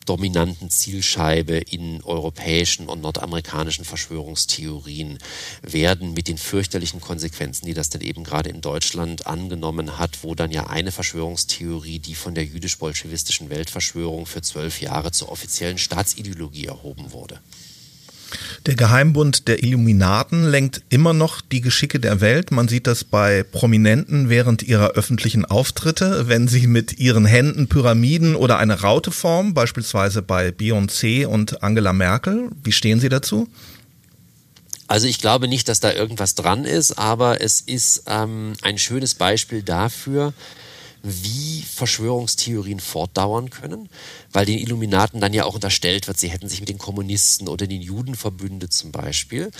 dominanten Zielscheibe in europäischen und nordamerikanischen Verschwörungstheorien werden mit den fürchterlichen Konsequenzen, die das dann eben gerade in Deutschland angenommen hat, wo dann ja eine Verschwörungstheorie, die von der jüdisch-bolschewistischen Weltverschwörung für zwölf Jahre zur offiziellen Staatsideologie erhoben wurde. Der Geheimbund der Illuminaten lenkt immer noch die Geschicke der Welt. Man sieht das bei Prominenten während ihrer öffentlichen Auftritte, wenn sie mit ihren Händen Pyramiden oder eine Raute formen, beispielsweise bei Beyoncé und Angela Merkel. Wie stehen Sie dazu? Also ich glaube nicht, dass da irgendwas dran ist, aber es ist ähm, ein schönes Beispiel dafür, wie Verschwörungstheorien fortdauern können, weil den Illuminaten dann ja auch unterstellt wird, sie hätten sich mit den Kommunisten oder den Juden verbündet zum Beispiel.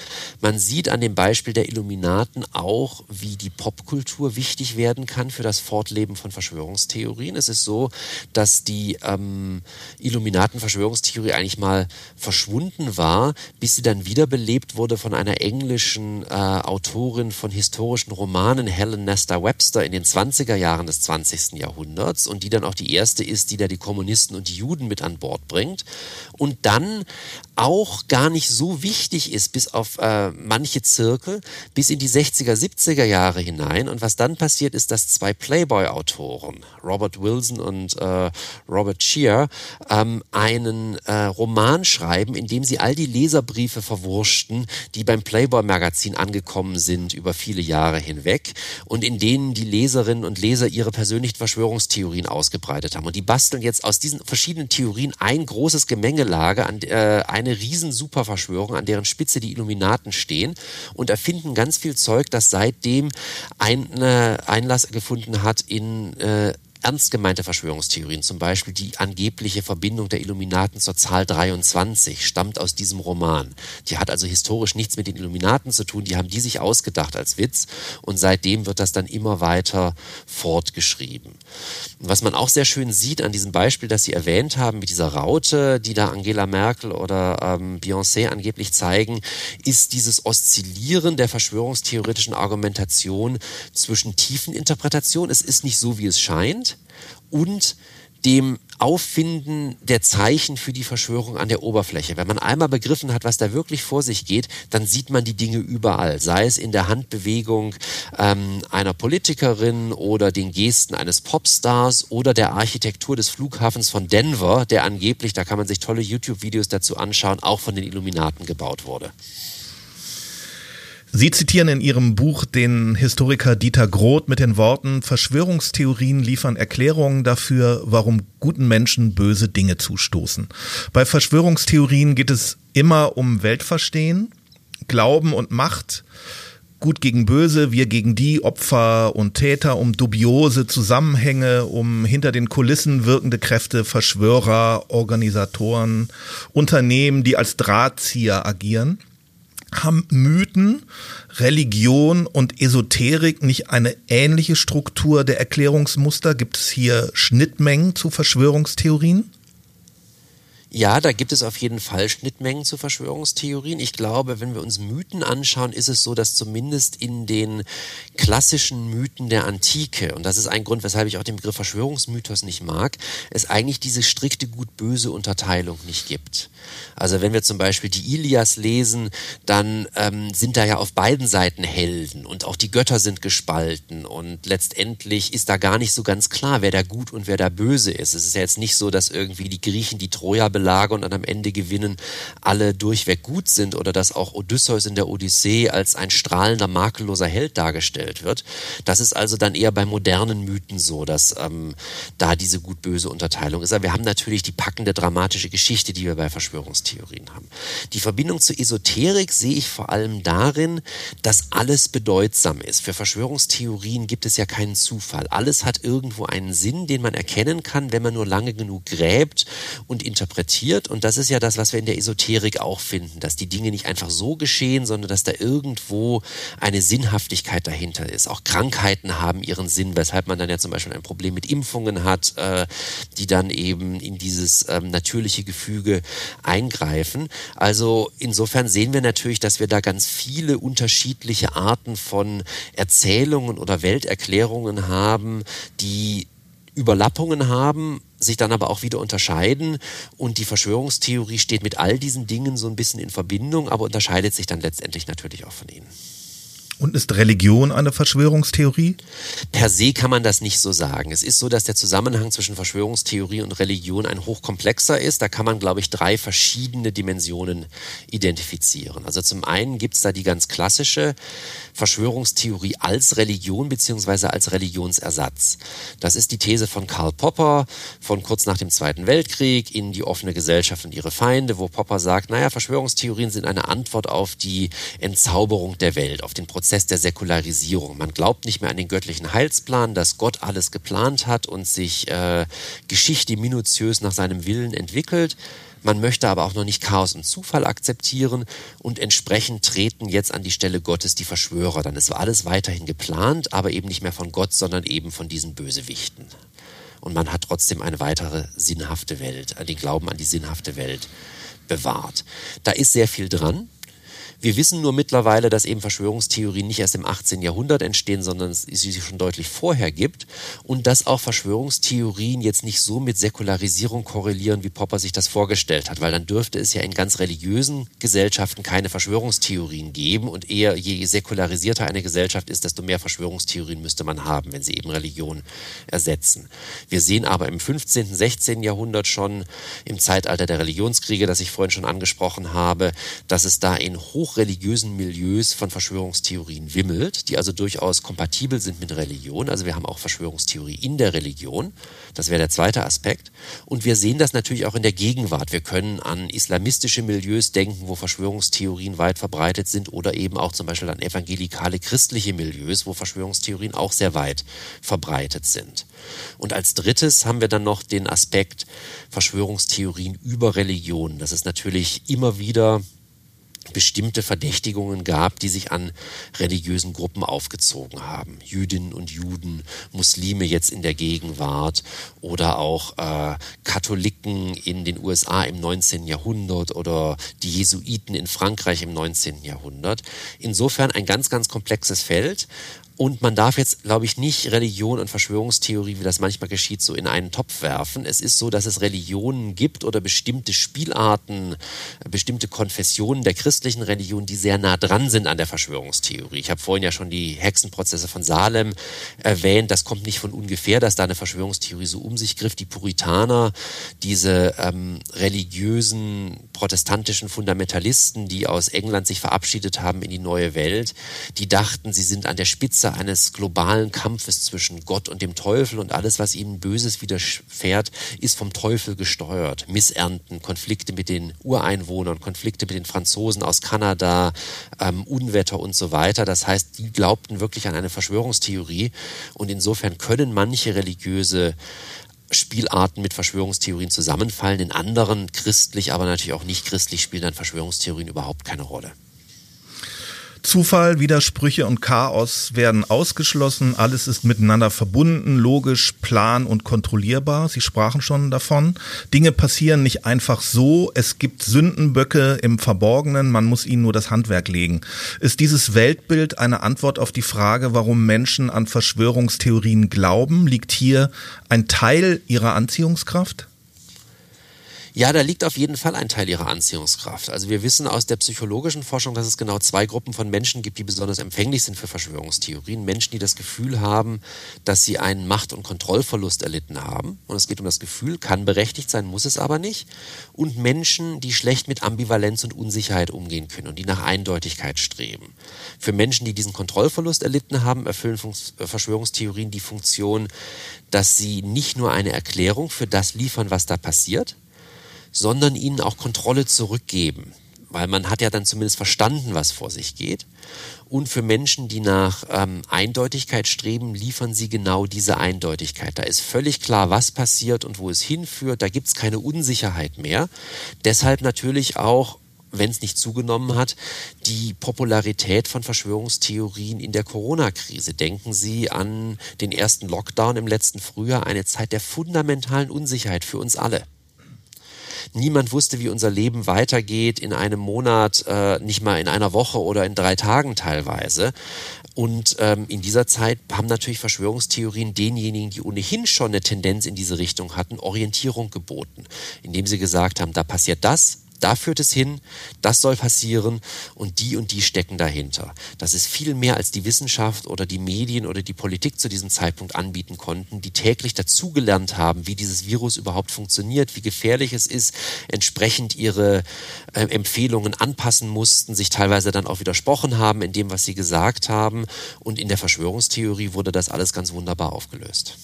Man sieht an dem Beispiel der Illuminaten auch, wie die Popkultur wichtig werden kann für das Fortleben von Verschwörungstheorien. Es ist so, dass die ähm, Illuminaten-Verschwörungstheorie eigentlich mal verschwunden war, bis sie dann wiederbelebt wurde von einer englischen äh, Autorin von historischen Romanen, Helen Nesta Webster, in den 20er Jahren des 20. Jahrhunderts und die dann auch die erste ist, die da die Kommunisten und die Juden mit an Bord bringt und dann auch gar nicht so wichtig ist, bis auf äh, manche Zirkel, bis in die 60er, 70er Jahre hinein. Und was dann passiert ist, dass zwei Playboy-Autoren, Robert Wilson und äh, Robert Shear, ähm, einen äh, Roman schreiben, in dem sie all die Leserbriefe verwurschten, die beim Playboy-Magazin angekommen sind über viele Jahre hinweg und in denen die Leserinnen und Leser ihre persönlichen Verschwörungstheorien ausgebreitet haben. Und die basteln jetzt aus diesen verschiedenen Theorien ein großes Gemengelage, an, äh, eine riesen Superverschwörung, an deren Spitze die Illuminaten stehen und erfinden ganz viel Zeug, das seitdem einen Einlass gefunden hat in äh, ernst gemeinte Verschwörungstheorien, zum Beispiel die angebliche Verbindung der Illuminaten zur Zahl 23, stammt aus diesem Roman. Die hat also historisch nichts mit den Illuminaten zu tun, die haben die sich ausgedacht als Witz und seitdem wird das dann immer weiter fortgeschrieben. was man auch sehr schön sieht an diesem Beispiel, das Sie erwähnt haben, mit dieser Raute, die da Angela Merkel oder ähm, Beyoncé angeblich zeigen, ist dieses Oszillieren der verschwörungstheoretischen Argumentation zwischen tiefen Interpretationen. Es ist nicht so, wie es scheint und dem Auffinden der Zeichen für die Verschwörung an der Oberfläche. Wenn man einmal begriffen hat, was da wirklich vor sich geht, dann sieht man die Dinge überall, sei es in der Handbewegung ähm, einer Politikerin oder den Gesten eines Popstars oder der Architektur des Flughafens von Denver, der angeblich, da kann man sich tolle YouTube-Videos dazu anschauen, auch von den Illuminaten gebaut wurde. Sie zitieren in Ihrem Buch den Historiker Dieter Groth mit den Worten, Verschwörungstheorien liefern Erklärungen dafür, warum guten Menschen böse Dinge zustoßen. Bei Verschwörungstheorien geht es immer um Weltverstehen, Glauben und Macht, Gut gegen Böse, wir gegen die, Opfer und Täter, um dubiose Zusammenhänge, um hinter den Kulissen wirkende Kräfte, Verschwörer, Organisatoren, Unternehmen, die als Drahtzieher agieren. Haben Mythen, Religion und Esoterik nicht eine ähnliche Struktur der Erklärungsmuster? Gibt es hier Schnittmengen zu Verschwörungstheorien? Ja, da gibt es auf jeden Fall Schnittmengen zu Verschwörungstheorien. Ich glaube, wenn wir uns Mythen anschauen, ist es so, dass zumindest in den klassischen Mythen der Antike, und das ist ein Grund, weshalb ich auch den Begriff Verschwörungsmythos nicht mag, es eigentlich diese strikte Gut-Böse Unterteilung nicht gibt. Also wenn wir zum Beispiel die Ilias lesen, dann ähm, sind da ja auf beiden Seiten Helden und auch die Götter sind gespalten und letztendlich ist da gar nicht so ganz klar, wer da gut und wer da böse ist. Es ist ja jetzt nicht so, dass irgendwie die Griechen die Troja belagern und dann am Ende gewinnen, alle durchweg gut sind oder dass auch Odysseus in der Odyssee als ein strahlender, makelloser Held dargestellt wird. Das ist also dann eher bei modernen Mythen so, dass ähm, da diese gut-böse Unterteilung ist. Aber wir haben natürlich die packende dramatische Geschichte, die wir bei Verschwörungs Verschwörungstheorien haben. Die Verbindung zur Esoterik sehe ich vor allem darin, dass alles bedeutsam ist. Für Verschwörungstheorien gibt es ja keinen Zufall. Alles hat irgendwo einen Sinn, den man erkennen kann, wenn man nur lange genug gräbt und interpretiert. Und das ist ja das, was wir in der Esoterik auch finden, dass die Dinge nicht einfach so geschehen, sondern dass da irgendwo eine Sinnhaftigkeit dahinter ist. Auch Krankheiten haben ihren Sinn, weshalb man dann ja zum Beispiel ein Problem mit Impfungen hat, äh, die dann eben in dieses ähm, natürliche Gefüge eingreifen. Also insofern sehen wir natürlich, dass wir da ganz viele unterschiedliche Arten von Erzählungen oder Welterklärungen haben, die Überlappungen haben, sich dann aber auch wieder unterscheiden. Und die Verschwörungstheorie steht mit all diesen Dingen so ein bisschen in Verbindung, aber unterscheidet sich dann letztendlich natürlich auch von ihnen. Und ist Religion eine Verschwörungstheorie? Per se kann man das nicht so sagen. Es ist so, dass der Zusammenhang zwischen Verschwörungstheorie und Religion ein hochkomplexer ist. Da kann man, glaube ich, drei verschiedene Dimensionen identifizieren. Also zum einen gibt es da die ganz klassische Verschwörungstheorie als Religion beziehungsweise als Religionsersatz. Das ist die These von Karl Popper von kurz nach dem Zweiten Weltkrieg in die offene Gesellschaft und ihre Feinde, wo Popper sagt, naja, Verschwörungstheorien sind eine Antwort auf die Entzauberung der Welt, auf den Prozess der Säkularisierung. Man glaubt nicht mehr an den göttlichen Heilsplan, dass Gott alles geplant hat und sich äh, Geschichte minutiös nach seinem Willen entwickelt. Man möchte aber auch noch nicht Chaos und Zufall akzeptieren und entsprechend treten jetzt an die Stelle Gottes die Verschwörer. Dann ist alles weiterhin geplant, aber eben nicht mehr von Gott, sondern eben von diesen Bösewichten. Und man hat trotzdem eine weitere sinnhafte Welt, den Glauben an die sinnhafte Welt bewahrt. Da ist sehr viel dran. Wir wissen nur mittlerweile, dass eben Verschwörungstheorien nicht erst im 18. Jahrhundert entstehen, sondern es sie schon deutlich vorher gibt und dass auch Verschwörungstheorien jetzt nicht so mit Säkularisierung korrelieren, wie Popper sich das vorgestellt hat, weil dann dürfte es ja in ganz religiösen Gesellschaften keine Verschwörungstheorien geben und eher je säkularisierter eine Gesellschaft ist, desto mehr Verschwörungstheorien müsste man haben, wenn sie eben Religion ersetzen. Wir sehen aber im 15., 16. Jahrhundert schon im Zeitalter der Religionskriege, das ich vorhin schon angesprochen habe, dass es da in hoch hochreligiösen Milieus von Verschwörungstheorien wimmelt, die also durchaus kompatibel sind mit Religion. Also wir haben auch Verschwörungstheorie in der Religion. Das wäre der zweite Aspekt. Und wir sehen das natürlich auch in der Gegenwart. Wir können an islamistische Milieus denken, wo Verschwörungstheorien weit verbreitet sind oder eben auch zum Beispiel an evangelikale christliche Milieus, wo Verschwörungstheorien auch sehr weit verbreitet sind. Und als drittes haben wir dann noch den Aspekt Verschwörungstheorien über Religion. Das ist natürlich immer wieder bestimmte Verdächtigungen gab, die sich an religiösen Gruppen aufgezogen haben. Jüdinnen und Juden, Muslime jetzt in der Gegenwart oder auch äh, Katholiken in den USA im 19. Jahrhundert oder die Jesuiten in Frankreich im 19. Jahrhundert. Insofern ein ganz, ganz komplexes Feld Und man darf jetzt, glaube ich, nicht Religion und Verschwörungstheorie, wie das manchmal geschieht, so in einen Topf werfen. Es ist so, dass es Religionen gibt oder bestimmte Spielarten, bestimmte Konfessionen der christlichen Religion, die sehr nah dran sind an der Verschwörungstheorie. Ich habe vorhin ja schon die Hexenprozesse von Salem erwähnt. Das kommt nicht von ungefähr, dass da eine Verschwörungstheorie so um sich griff. Die Puritaner, diese ähm, religiösen protestantischen Fundamentalisten, die aus England sich verabschiedet haben in die neue Welt, die dachten, sie sind an der Spitze eines globalen Kampfes zwischen Gott und dem Teufel und alles, was ihnen Böses widerfährt, ist vom Teufel gesteuert. Missernten, Konflikte mit den Ureinwohnern, Konflikte mit den Franzosen aus Kanada, ähm, Unwetter und so weiter. Das heißt, die glaubten wirklich an eine Verschwörungstheorie und insofern können manche religiöse Spielarten mit Verschwörungstheorien zusammenfallen. In anderen, christlich, aber natürlich auch nicht christlich, spielen dann Verschwörungstheorien überhaupt keine Rolle. Zufall, Widersprüche und Chaos werden ausgeschlossen. Alles ist miteinander verbunden, logisch, plan und kontrollierbar. Sie sprachen schon davon. Dinge passieren nicht einfach so. Es gibt Sündenböcke im Verborgenen. Man muss ihnen nur das Handwerk legen. Ist dieses Weltbild eine Antwort auf die Frage, warum Menschen an Verschwörungstheorien glauben? Liegt hier ein Teil ihrer Anziehungskraft? Ja, da liegt auf jeden Fall ein Teil ihrer Anziehungskraft. Also wir wissen aus der psychologischen Forschung, dass es genau zwei Gruppen von Menschen gibt, die besonders empfänglich sind für Verschwörungstheorien. Menschen, die das Gefühl haben, dass sie einen Macht- und Kontrollverlust erlitten haben. Und es geht um das Gefühl, kann berechtigt sein, muss es aber nicht. Und Menschen, die schlecht mit Ambivalenz und Unsicherheit umgehen können und die nach Eindeutigkeit streben. Für Menschen, die diesen Kontrollverlust erlitten haben, erfüllen äh, Verschwörungstheorien die Funktion, dass sie nicht nur eine Erklärung für das liefern, was da passiert, sondern ihnen auch Kontrolle zurückgeben. Weil man hat ja dann zumindest verstanden, was vor sich geht. Und für Menschen, die nach ähm, Eindeutigkeit streben, liefern sie genau diese Eindeutigkeit. Da ist völlig klar, was passiert und wo es hinführt. Da gibt es keine Unsicherheit mehr. Deshalb natürlich auch wenn es nicht zugenommen hat, die Popularität von Verschwörungstheorien in der Corona-Krise. Denken Sie an den ersten Lockdown im letzten Frühjahr, eine Zeit der fundamentalen Unsicherheit für uns alle. Niemand wusste, wie unser Leben weitergeht in einem Monat, äh, nicht mal in einer Woche oder in drei Tagen teilweise. Und ähm, in dieser Zeit haben natürlich Verschwörungstheorien denjenigen, die ohnehin schon eine Tendenz in diese Richtung hatten, Orientierung geboten, indem sie gesagt haben, da passiert das, da führt es hin, das soll passieren und die und die stecken dahinter. Das ist viel mehr, als die Wissenschaft oder die Medien oder die Politik zu diesem Zeitpunkt anbieten konnten, die täglich dazugelernt haben, wie dieses Virus überhaupt funktioniert, wie gefährlich es ist, entsprechend ihre äh, Empfehlungen anpassen mussten, sich teilweise dann auch widersprochen haben in dem, was sie gesagt haben. Und in der Verschwörungstheorie wurde das alles ganz wunderbar aufgelöst.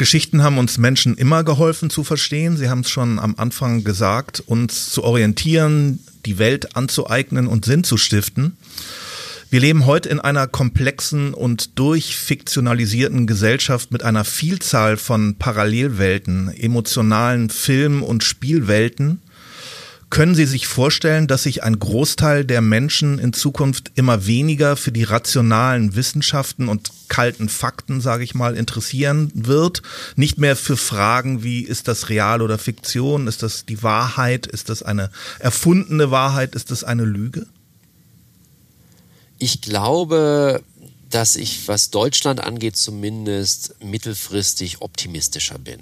Geschichten haben uns Menschen immer geholfen zu verstehen. Sie haben es schon am Anfang gesagt, uns zu orientieren, die Welt anzueignen und Sinn zu stiften. Wir leben heute in einer komplexen und durchfiktionalisierten Gesellschaft mit einer Vielzahl von Parallelwelten, emotionalen Film- und Spielwelten, können Sie sich vorstellen, dass sich ein Großteil der Menschen in Zukunft immer weniger für die rationalen Wissenschaften und kalten Fakten, sage ich mal, interessieren wird? Nicht mehr für Fragen wie, ist das real oder Fiktion? Ist das die Wahrheit? Ist das eine erfundene Wahrheit? Ist das eine Lüge? Ich glaube, dass ich, was Deutschland angeht, zumindest mittelfristig optimistischer bin.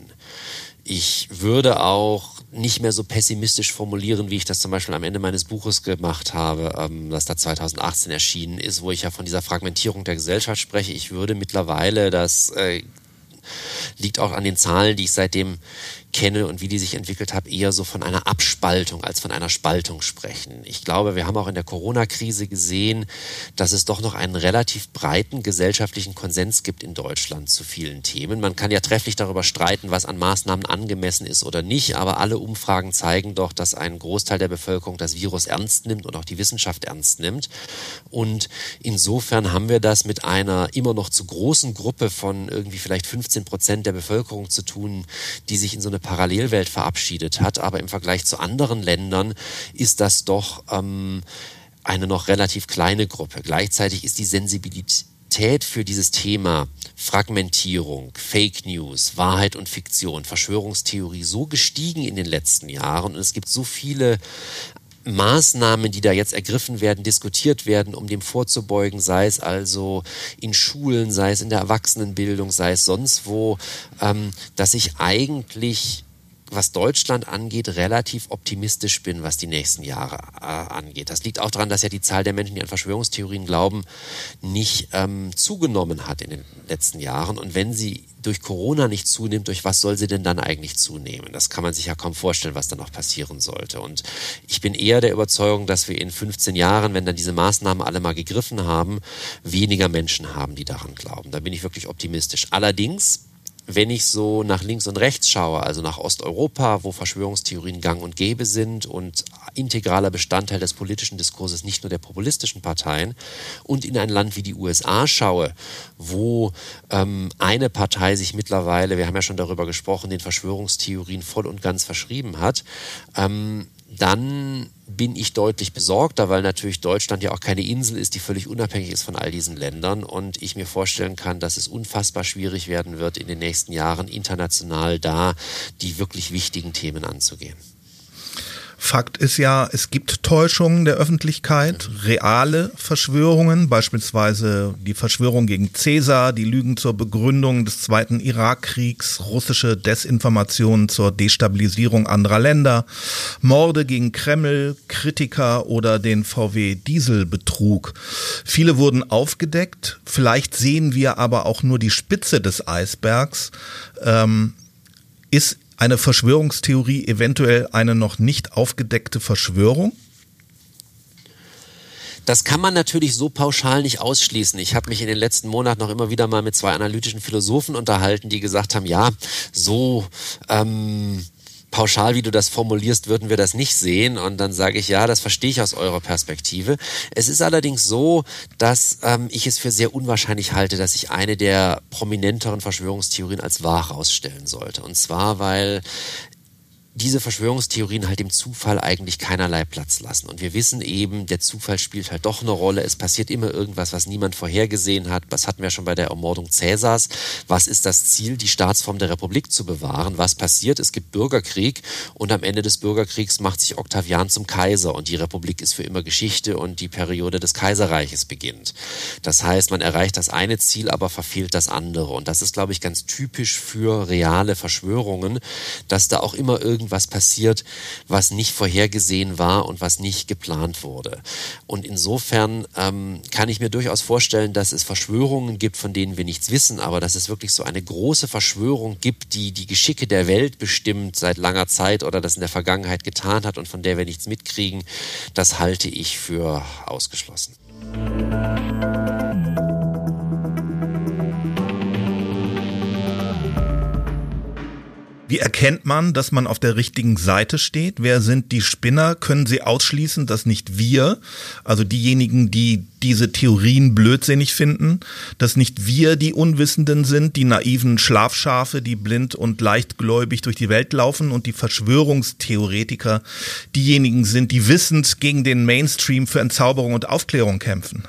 Ich würde auch nicht mehr so pessimistisch formulieren, wie ich das zum Beispiel am Ende meines Buches gemacht habe, ähm, das da 2018 erschienen ist, wo ich ja von dieser Fragmentierung der Gesellschaft spreche. Ich würde mittlerweile das äh, liegt auch an den Zahlen, die ich seitdem kenne und wie die sich entwickelt haben, eher so von einer Abspaltung als von einer Spaltung sprechen. Ich glaube, wir haben auch in der Corona-Krise gesehen, dass es doch noch einen relativ breiten gesellschaftlichen Konsens gibt in Deutschland zu vielen Themen. Man kann ja trefflich darüber streiten, was an Maßnahmen angemessen ist oder nicht, aber alle Umfragen zeigen doch, dass ein Großteil der Bevölkerung das Virus ernst nimmt und auch die Wissenschaft ernst nimmt. Und insofern haben wir das mit einer immer noch zu großen Gruppe von irgendwie vielleicht 15 Prozent der Bevölkerung zu tun, die sich in so eine Parallelwelt verabschiedet hat. Aber im Vergleich zu anderen Ländern ist das doch ähm, eine noch relativ kleine Gruppe. Gleichzeitig ist die Sensibilität für dieses Thema Fragmentierung, Fake News, Wahrheit und Fiktion, Verschwörungstheorie so gestiegen in den letzten Jahren und es gibt so viele Maßnahmen, die da jetzt ergriffen werden, diskutiert werden, um dem vorzubeugen, sei es also in Schulen, sei es in der Erwachsenenbildung, sei es sonst wo, ähm, dass ich eigentlich was Deutschland angeht, relativ optimistisch bin, was die nächsten Jahre äh, angeht. Das liegt auch daran, dass ja die Zahl der Menschen, die an Verschwörungstheorien glauben, nicht ähm, zugenommen hat in den letzten Jahren. Und wenn sie durch Corona nicht zunimmt, durch was soll sie denn dann eigentlich zunehmen? Das kann man sich ja kaum vorstellen, was da noch passieren sollte. Und ich bin eher der Überzeugung, dass wir in 15 Jahren, wenn dann diese Maßnahmen alle mal gegriffen haben, weniger Menschen haben, die daran glauben. Da bin ich wirklich optimistisch. Allerdings wenn ich so nach links und rechts schaue, also nach Osteuropa, wo Verschwörungstheorien gang und gäbe sind und integraler Bestandteil des politischen Diskurses nicht nur der populistischen Parteien, und in ein Land wie die USA schaue, wo ähm, eine Partei sich mittlerweile, wir haben ja schon darüber gesprochen, den Verschwörungstheorien voll und ganz verschrieben hat, ähm, dann bin ich deutlich besorgter, weil natürlich Deutschland ja auch keine Insel ist, die völlig unabhängig ist von all diesen Ländern und ich mir vorstellen kann, dass es unfassbar schwierig werden wird, in den nächsten Jahren international da die wirklich wichtigen Themen anzugehen. Fakt ist ja, es gibt Täuschungen der Öffentlichkeit, reale Verschwörungen, beispielsweise die Verschwörung gegen Cäsar, die Lügen zur Begründung des Zweiten Irakkriegs, russische Desinformationen zur Destabilisierung anderer Länder, Morde gegen Kreml, Kritiker oder den VW-Dieselbetrug. Viele wurden aufgedeckt, vielleicht sehen wir aber auch nur die Spitze des Eisbergs. Ähm, ist eine Verschwörungstheorie eventuell eine noch nicht aufgedeckte Verschwörung? Das kann man natürlich so pauschal nicht ausschließen. Ich habe mich in den letzten Monaten noch immer wieder mal mit zwei analytischen Philosophen unterhalten, die gesagt haben, ja, so ähm, pauschal, wie du das formulierst, würden wir das nicht sehen. Und dann sage ich, ja, das verstehe ich aus eurer Perspektive. Es ist allerdings so, dass ähm, ich es für sehr unwahrscheinlich halte, dass sich eine der prominenteren Verschwörungstheorien als wahr herausstellen sollte. Und zwar, weil diese Verschwörungstheorien halt dem Zufall eigentlich keinerlei Platz lassen. Und wir wissen eben, der Zufall spielt halt doch eine Rolle. Es passiert immer irgendwas, was niemand vorhergesehen hat. Was hatten wir schon bei der Ermordung Cäsars? Was ist das Ziel, die Staatsform der Republik zu bewahren? Was passiert? Es gibt Bürgerkrieg und am Ende des Bürgerkriegs macht sich Octavian zum Kaiser und die Republik ist für immer Geschichte und die Periode des Kaiserreiches beginnt. Das heißt, man erreicht das eine Ziel, aber verfehlt das andere. Und das ist, glaube ich, ganz typisch für reale Verschwörungen, dass da auch immer irgendwie irgendwas passiert, was nicht vorhergesehen war und was nicht geplant wurde. Und insofern ähm, kann ich mir durchaus vorstellen, dass es Verschwörungen gibt, von denen wir nichts wissen, aber dass es wirklich so eine große Verschwörung gibt, die die Geschicke der Welt bestimmt seit langer Zeit oder das in der Vergangenheit getan hat und von der wir nichts mitkriegen, das halte ich für ausgeschlossen. Wie erkennt man, dass man auf der richtigen Seite steht? Wer sind die Spinner? Können Sie ausschließen, dass nicht wir, also diejenigen, die diese Theorien blödsinnig finden, dass nicht wir die Unwissenden sind, die naiven Schlafschafe, die blind und leichtgläubig durch die Welt laufen und die Verschwörungstheoretiker diejenigen sind, die wissend gegen den Mainstream für Entzauberung und Aufklärung kämpfen?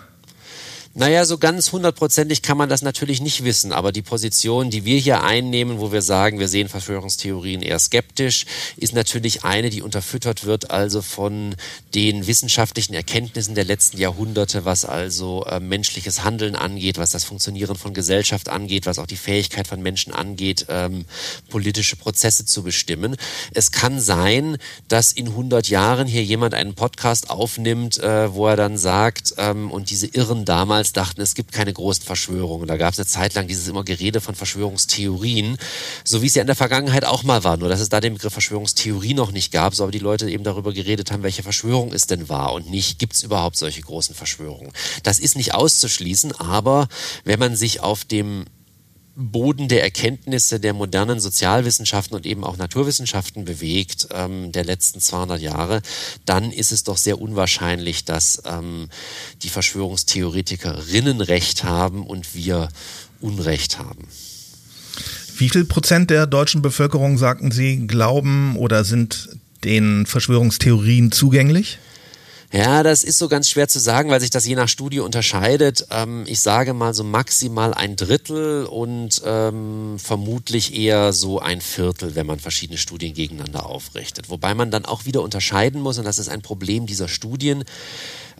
Naja, so ganz hundertprozentig kann man das natürlich nicht wissen, aber die Position, die wir hier einnehmen, wo wir sagen, wir sehen Verschwörungstheorien eher skeptisch, ist natürlich eine, die unterfüttert wird, also von den wissenschaftlichen Erkenntnissen der letzten Jahrhunderte, was also äh, menschliches Handeln angeht, was das Funktionieren von Gesellschaft angeht, was auch die Fähigkeit von Menschen angeht, ähm, politische Prozesse zu bestimmen. Es kann sein, dass in 100 Jahren hier jemand einen Podcast aufnimmt, äh, wo er dann sagt, ähm, und diese Irren damals damals dachten, es gibt keine großen Verschwörungen. Da gab es eine Zeit lang dieses immer Gerede von Verschwörungstheorien, so wie es ja in der Vergangenheit auch mal war. Nur dass es da den Begriff Verschwörungstheorie noch nicht gab, so aber die Leute eben darüber geredet haben, welche Verschwörung ist denn wahr und nicht, gibt es überhaupt solche großen Verschwörungen. Das ist nicht auszuschließen, aber wenn man sich auf dem Boden der Erkenntnisse der modernen Sozialwissenschaften und eben auch Naturwissenschaften bewegt, ähm, der letzten 200 Jahre, dann ist es doch sehr unwahrscheinlich, dass ähm, die Verschwörungstheoretikerinnen Recht haben und wir Unrecht haben. Wie viel Prozent der deutschen Bevölkerung, sagten Sie, glauben oder sind den Verschwörungstheorien zugänglich? Ja, das ist so ganz schwer zu sagen, weil sich das je nach Studie unterscheidet. Ähm, ich sage mal so maximal ein Drittel und ähm, vermutlich eher so ein Viertel, wenn man verschiedene Studien gegeneinander aufrichtet. Wobei man dann auch wieder unterscheiden muss, und das ist ein Problem dieser Studien,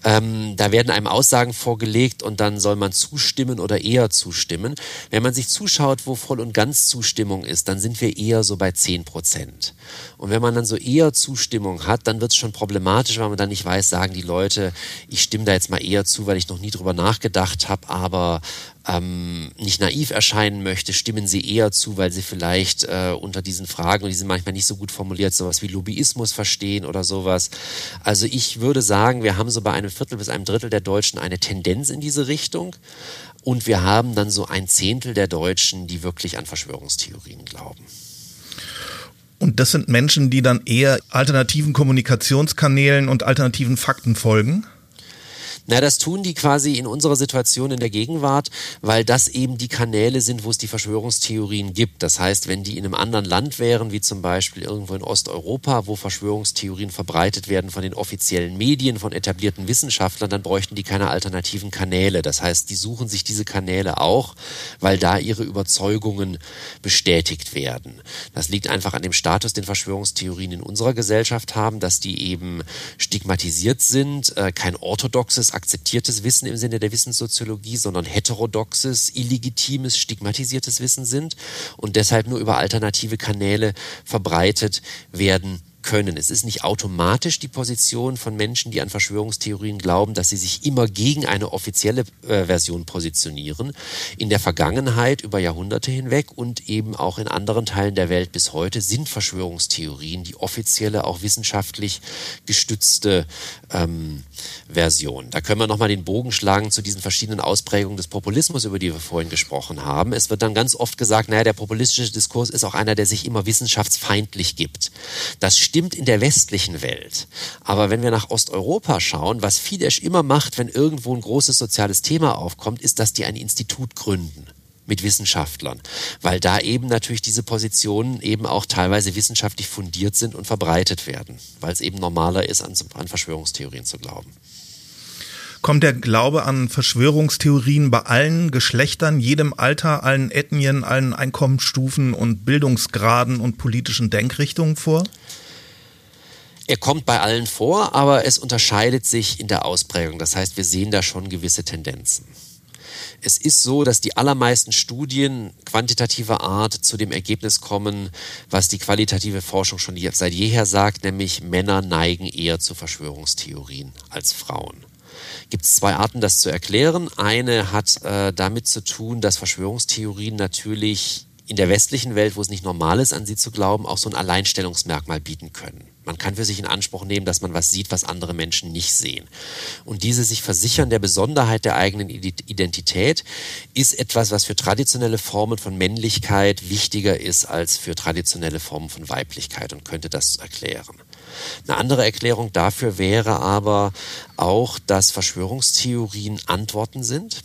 ähm, da werden einem Aussagen vorgelegt und dann soll man zustimmen oder eher zustimmen. Wenn man sich zuschaut, wo voll und ganz Zustimmung ist, dann sind wir eher so bei 10 Prozent. Und wenn man dann so eher Zustimmung hat, dann wird es schon problematisch, weil man dann nicht weiß, sagen die Leute, ich stimme da jetzt mal eher zu, weil ich noch nie drüber nachgedacht habe, aber ähm, nicht naiv erscheinen möchte, stimmen sie eher zu, weil sie vielleicht äh, unter diesen Fragen, und die sind manchmal nicht so gut formuliert, sowas wie Lobbyismus verstehen oder sowas. Also ich würde sagen, wir haben so bei einem Viertel bis einem Drittel der Deutschen eine Tendenz in diese Richtung. Und wir haben dann so ein Zehntel der Deutschen, die wirklich an Verschwörungstheorien glauben. Und das sind Menschen, die dann eher alternativen Kommunikationskanälen und alternativen Fakten folgen? Na, das tun die quasi in unserer Situation in der Gegenwart, weil das eben die Kanäle sind, wo es die Verschwörungstheorien gibt. Das heißt, wenn die in einem anderen Land wären, wie zum Beispiel irgendwo in Osteuropa, wo Verschwörungstheorien verbreitet werden von den offiziellen Medien, von etablierten Wissenschaftlern, dann bräuchten die keine alternativen Kanäle. Das heißt, die suchen sich diese Kanäle auch, weil da ihre Überzeugungen bestätigt werden. Das liegt einfach an dem Status, den Verschwörungstheorien in unserer Gesellschaft haben, dass die eben stigmatisiert sind, äh, kein orthodoxes akzeptiertes Wissen im Sinne der Wissenssoziologie, sondern heterodoxes, illegitimes, stigmatisiertes Wissen sind und deshalb nur über alternative Kanäle verbreitet werden können. Es ist nicht automatisch die Position von Menschen, die an Verschwörungstheorien glauben, dass sie sich immer gegen eine offizielle äh, Version positionieren. In der Vergangenheit über Jahrhunderte hinweg und eben auch in anderen Teilen der Welt bis heute sind Verschwörungstheorien die offizielle, auch wissenschaftlich gestützte ähm, Version. Da können wir nochmal den Bogen schlagen zu diesen verschiedenen Ausprägungen des Populismus, über die wir vorhin gesprochen haben. Es wird dann ganz oft gesagt, naja, der populistische Diskurs ist auch einer, der sich immer wissenschaftsfeindlich gibt. Das stimmt in der westlichen Welt. Aber wenn wir nach Osteuropa schauen, was Fidesz immer macht, wenn irgendwo ein großes soziales Thema aufkommt, ist, dass die ein Institut gründen mit Wissenschaftlern, weil da eben natürlich diese Positionen eben auch teilweise wissenschaftlich fundiert sind und verbreitet werden, weil es eben normaler ist, an, an Verschwörungstheorien zu glauben. Kommt der Glaube an Verschwörungstheorien bei allen Geschlechtern, jedem Alter, allen Ethnien, allen Einkommensstufen und Bildungsgraden und politischen Denkrichtungen vor? Er kommt bei allen vor, aber es unterscheidet sich in der Ausprägung. Das heißt, wir sehen da schon gewisse Tendenzen. Es ist so, dass die allermeisten Studien quantitativer Art zu dem Ergebnis kommen, was die qualitative Forschung schon seit jeher sagt, nämlich Männer neigen eher zu Verschwörungstheorien als Frauen. Gibt es zwei Arten, das zu erklären. Eine hat äh, damit zu tun, dass Verschwörungstheorien natürlich in der westlichen Welt, wo es nicht normal ist, an sie zu glauben, auch so ein Alleinstellungsmerkmal bieten können. Man kann für sich in Anspruch nehmen, dass man was sieht, was andere Menschen nicht sehen. Und diese sich versichern der Besonderheit der eigenen Identität ist etwas, was für traditionelle Formen von Männlichkeit wichtiger ist als für traditionelle Formen von Weiblichkeit und könnte das erklären. Eine andere Erklärung dafür wäre aber auch, dass Verschwörungstheorien Antworten sind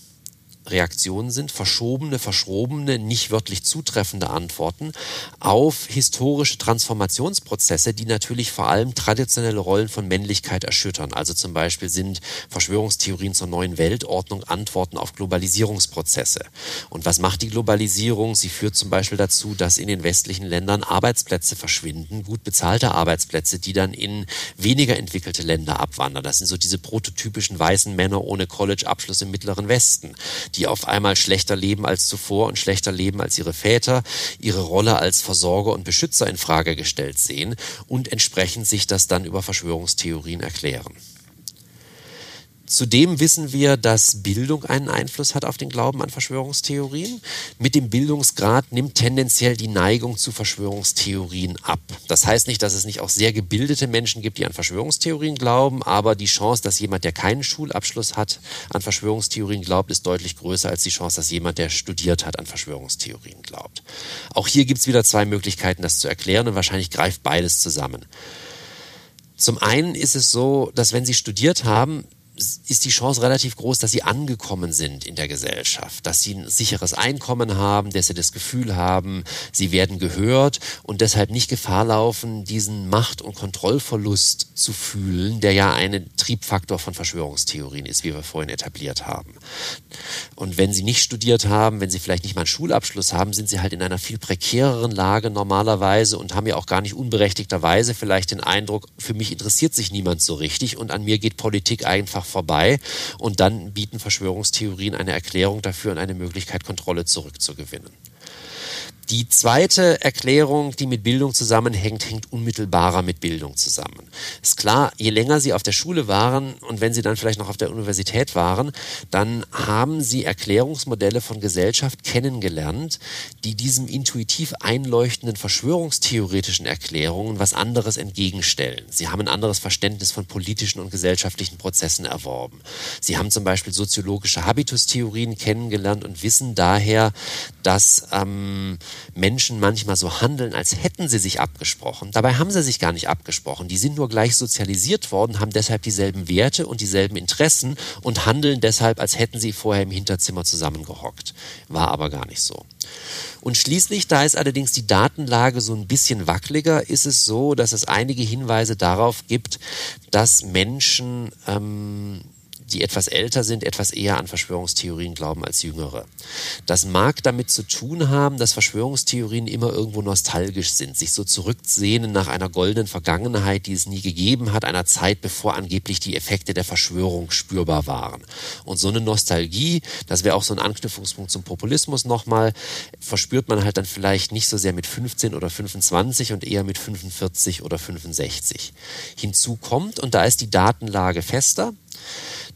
Reaktionen sind, verschobene, verschrobene, nicht wörtlich zutreffende Antworten auf historische Transformationsprozesse, die natürlich vor allem traditionelle Rollen von Männlichkeit erschüttern. Also zum Beispiel sind Verschwörungstheorien zur neuen Weltordnung Antworten auf Globalisierungsprozesse. Und was macht die Globalisierung? Sie führt zum Beispiel dazu, dass in den westlichen Ländern Arbeitsplätze verschwinden, gut bezahlte Arbeitsplätze, die dann in weniger entwickelte Länder abwandern. Das sind so diese prototypischen weißen Männer ohne College-Abschluss im Mittleren Westen die auf einmal schlechter leben als zuvor und schlechter leben als ihre Väter, ihre Rolle als Versorger und Beschützer in Frage gestellt sehen und entsprechend sich das dann über Verschwörungstheorien erklären. Zudem wissen wir, dass Bildung einen Einfluss hat auf den Glauben an Verschwörungstheorien. Mit dem Bildungsgrad nimmt tendenziell die Neigung zu Verschwörungstheorien ab. Das heißt nicht, dass es nicht auch sehr gebildete Menschen gibt, die an Verschwörungstheorien glauben, aber die Chance, dass jemand, der keinen Schulabschluss hat, an Verschwörungstheorien glaubt, ist deutlich größer als die Chance, dass jemand, der studiert hat, an Verschwörungstheorien glaubt. Auch hier gibt es wieder zwei Möglichkeiten, das zu erklären und wahrscheinlich greift beides zusammen. Zum einen ist es so, dass wenn Sie studiert haben, ist die Chance relativ groß, dass sie angekommen sind in der Gesellschaft, dass sie ein sicheres Einkommen haben, dass sie das Gefühl haben, sie werden gehört und deshalb nicht Gefahr laufen, diesen Macht- und Kontrollverlust zu fühlen, der ja ein Triebfaktor von Verschwörungstheorien ist, wie wir vorhin etabliert haben. Und wenn sie nicht studiert haben, wenn sie vielleicht nicht mal einen Schulabschluss haben, sind sie halt in einer viel prekäreren Lage normalerweise und haben ja auch gar nicht unberechtigterweise vielleicht den Eindruck, für mich interessiert sich niemand so richtig und an mir geht Politik einfach vorbei. Und dann bieten Verschwörungstheorien eine Erklärung dafür und eine Möglichkeit, Kontrolle zurückzugewinnen. Die zweite Erklärung, die mit Bildung zusammenhängt, hängt unmittelbarer mit Bildung zusammen. Ist klar, je länger Sie auf der Schule waren und wenn Sie dann vielleicht noch auf der Universität waren, dann haben Sie Erklärungsmodelle von Gesellschaft kennengelernt, die diesem intuitiv einleuchtenden verschwörungstheoretischen Erklärungen was anderes entgegenstellen. Sie haben ein anderes Verständnis von politischen und gesellschaftlichen Prozessen erworben. Sie haben zum Beispiel soziologische Habitustheorien kennengelernt und wissen daher, dass ähm, Menschen manchmal so handeln, als hätten sie sich abgesprochen. Dabei haben sie sich gar nicht abgesprochen. Die sind nur gleich sozialisiert worden, haben deshalb dieselben Werte und dieselben Interessen und handeln deshalb, als hätten sie vorher im Hinterzimmer zusammengehockt. War aber gar nicht so. Und schließlich, da ist allerdings die Datenlage so ein bisschen wackeliger, ist es so, dass es einige Hinweise darauf gibt, dass Menschen ähm, die etwas älter sind, etwas eher an Verschwörungstheorien glauben als jüngere. Das mag damit zu tun haben, dass Verschwörungstheorien immer irgendwo nostalgisch sind, sich so zurücksehnen nach einer goldenen Vergangenheit, die es nie gegeben hat, einer Zeit, bevor angeblich die Effekte der Verschwörung spürbar waren. Und so eine Nostalgie, das wäre auch so ein Anknüpfungspunkt zum Populismus nochmal, verspürt man halt dann vielleicht nicht so sehr mit 15 oder 25 und eher mit 45 oder 65. Hinzu kommt, und da ist die Datenlage fester,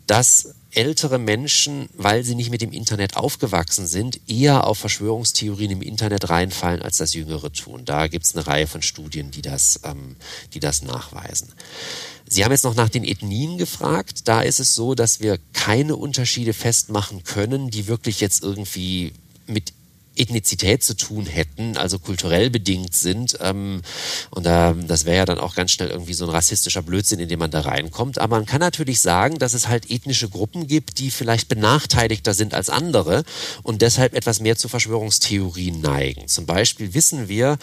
dass ältere Menschen, weil sie nicht mit dem Internet aufgewachsen sind, eher auf Verschwörungstheorien im Internet reinfallen, als das Jüngere tun. Da gibt es eine Reihe von Studien, die das, ähm, die das nachweisen. Sie haben jetzt noch nach den Ethnien gefragt. Da ist es so, dass wir keine Unterschiede festmachen können, die wirklich jetzt irgendwie mit Ethnizität zu tun hätten, also kulturell bedingt sind. Ähm, und da, das wäre ja dann auch ganz schnell irgendwie so ein rassistischer Blödsinn, in den man da reinkommt. Aber man kann natürlich sagen, dass es halt ethnische Gruppen gibt, die vielleicht benachteiligter sind als andere und deshalb etwas mehr zu Verschwörungstheorien neigen. Zum Beispiel wissen wir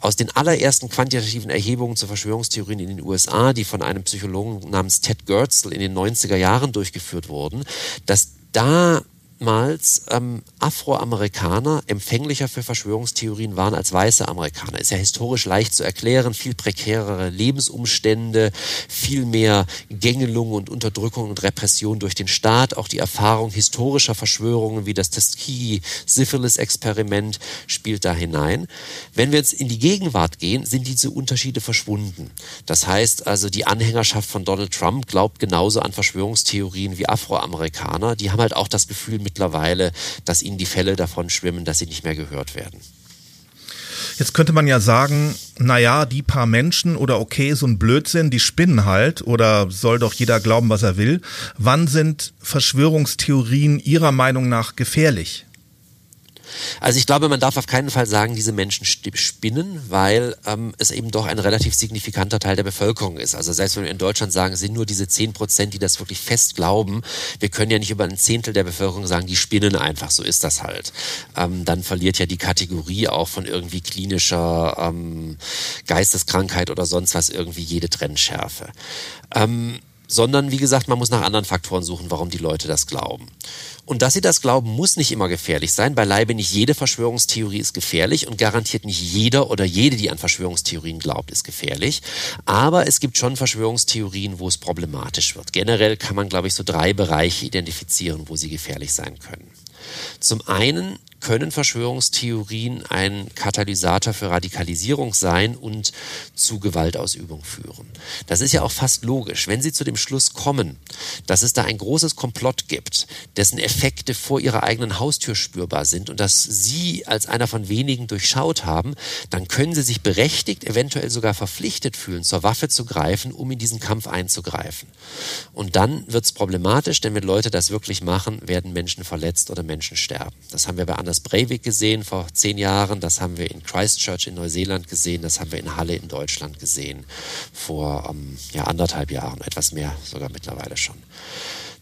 aus den allerersten quantitativen Erhebungen zu Verschwörungstheorien in den USA, die von einem Psychologen namens Ted Goertzel in den 90er Jahren durchgeführt wurden, dass da oftmals ähm, Afroamerikaner empfänglicher für Verschwörungstheorien waren als weiße Amerikaner. Ist ja historisch leicht zu erklären, viel prekärere Lebensumstände, viel mehr Gängelung und Unterdrückung und Repression durch den Staat, auch die Erfahrung historischer Verschwörungen wie das Tuskegee-Syphilis-Experiment spielt da hinein. Wenn wir jetzt in die Gegenwart gehen, sind diese Unterschiede verschwunden. Das heißt also, die Anhängerschaft von Donald Trump glaubt genauso an Verschwörungstheorien wie Afroamerikaner. Die haben halt auch das Gefühl, mittlerweile, dass ihnen die Fälle davon schwimmen, dass sie nicht mehr gehört werden. Jetzt könnte man ja sagen, naja, die paar Menschen oder okay, so ein Blödsinn, die spinnen halt oder soll doch jeder glauben, was er will. Wann sind Verschwörungstheorien Ihrer Meinung nach gefährlich? Also ich glaube, man darf auf keinen Fall sagen, diese Menschen spinnen, weil ähm, es eben doch ein relativ signifikanter Teil der Bevölkerung ist. Also selbst wenn wir in Deutschland sagen, es sind nur diese zehn Prozent, die das wirklich fest glauben, wir können ja nicht über ein Zehntel der Bevölkerung sagen, die spinnen einfach, so ist das halt. Ähm, dann verliert ja die Kategorie auch von irgendwie klinischer ähm, Geisteskrankheit oder sonst was irgendwie jede Trennschärfe. Ähm, sondern wie gesagt, man muss nach anderen Faktoren suchen, warum die Leute das glauben. Und dass sie das glauben, muss nicht immer gefährlich sein. Beileibe nicht jede Verschwörungstheorie ist gefährlich und garantiert nicht jeder oder jede, die an Verschwörungstheorien glaubt, ist gefährlich. Aber es gibt schon Verschwörungstheorien, wo es problematisch wird. Generell kann man, glaube ich, so drei Bereiche identifizieren, wo sie gefährlich sein können. Zum einen können Verschwörungstheorien ein Katalysator für Radikalisierung sein und zu Gewaltausübung führen. Das ist ja auch fast logisch. Wenn Sie zu dem Schluss kommen, dass es da ein großes Komplott gibt, dessen Effekte vor Ihrer eigenen Haustür spürbar sind und dass Sie als einer von wenigen durchschaut haben, dann können Sie sich berechtigt, eventuell sogar verpflichtet fühlen, zur Waffe zu greifen, um in diesen Kampf einzugreifen. Und dann wird es problematisch, denn wenn Leute das wirklich machen, werden Menschen verletzt oder Menschen sterben. Das haben wir bei Anders Anders Breivik gesehen vor zehn Jahren, das haben wir in Christchurch in Neuseeland gesehen, das haben wir in Halle in Deutschland gesehen vor ähm, ja, anderthalb Jahren, etwas mehr sogar mittlerweile schon.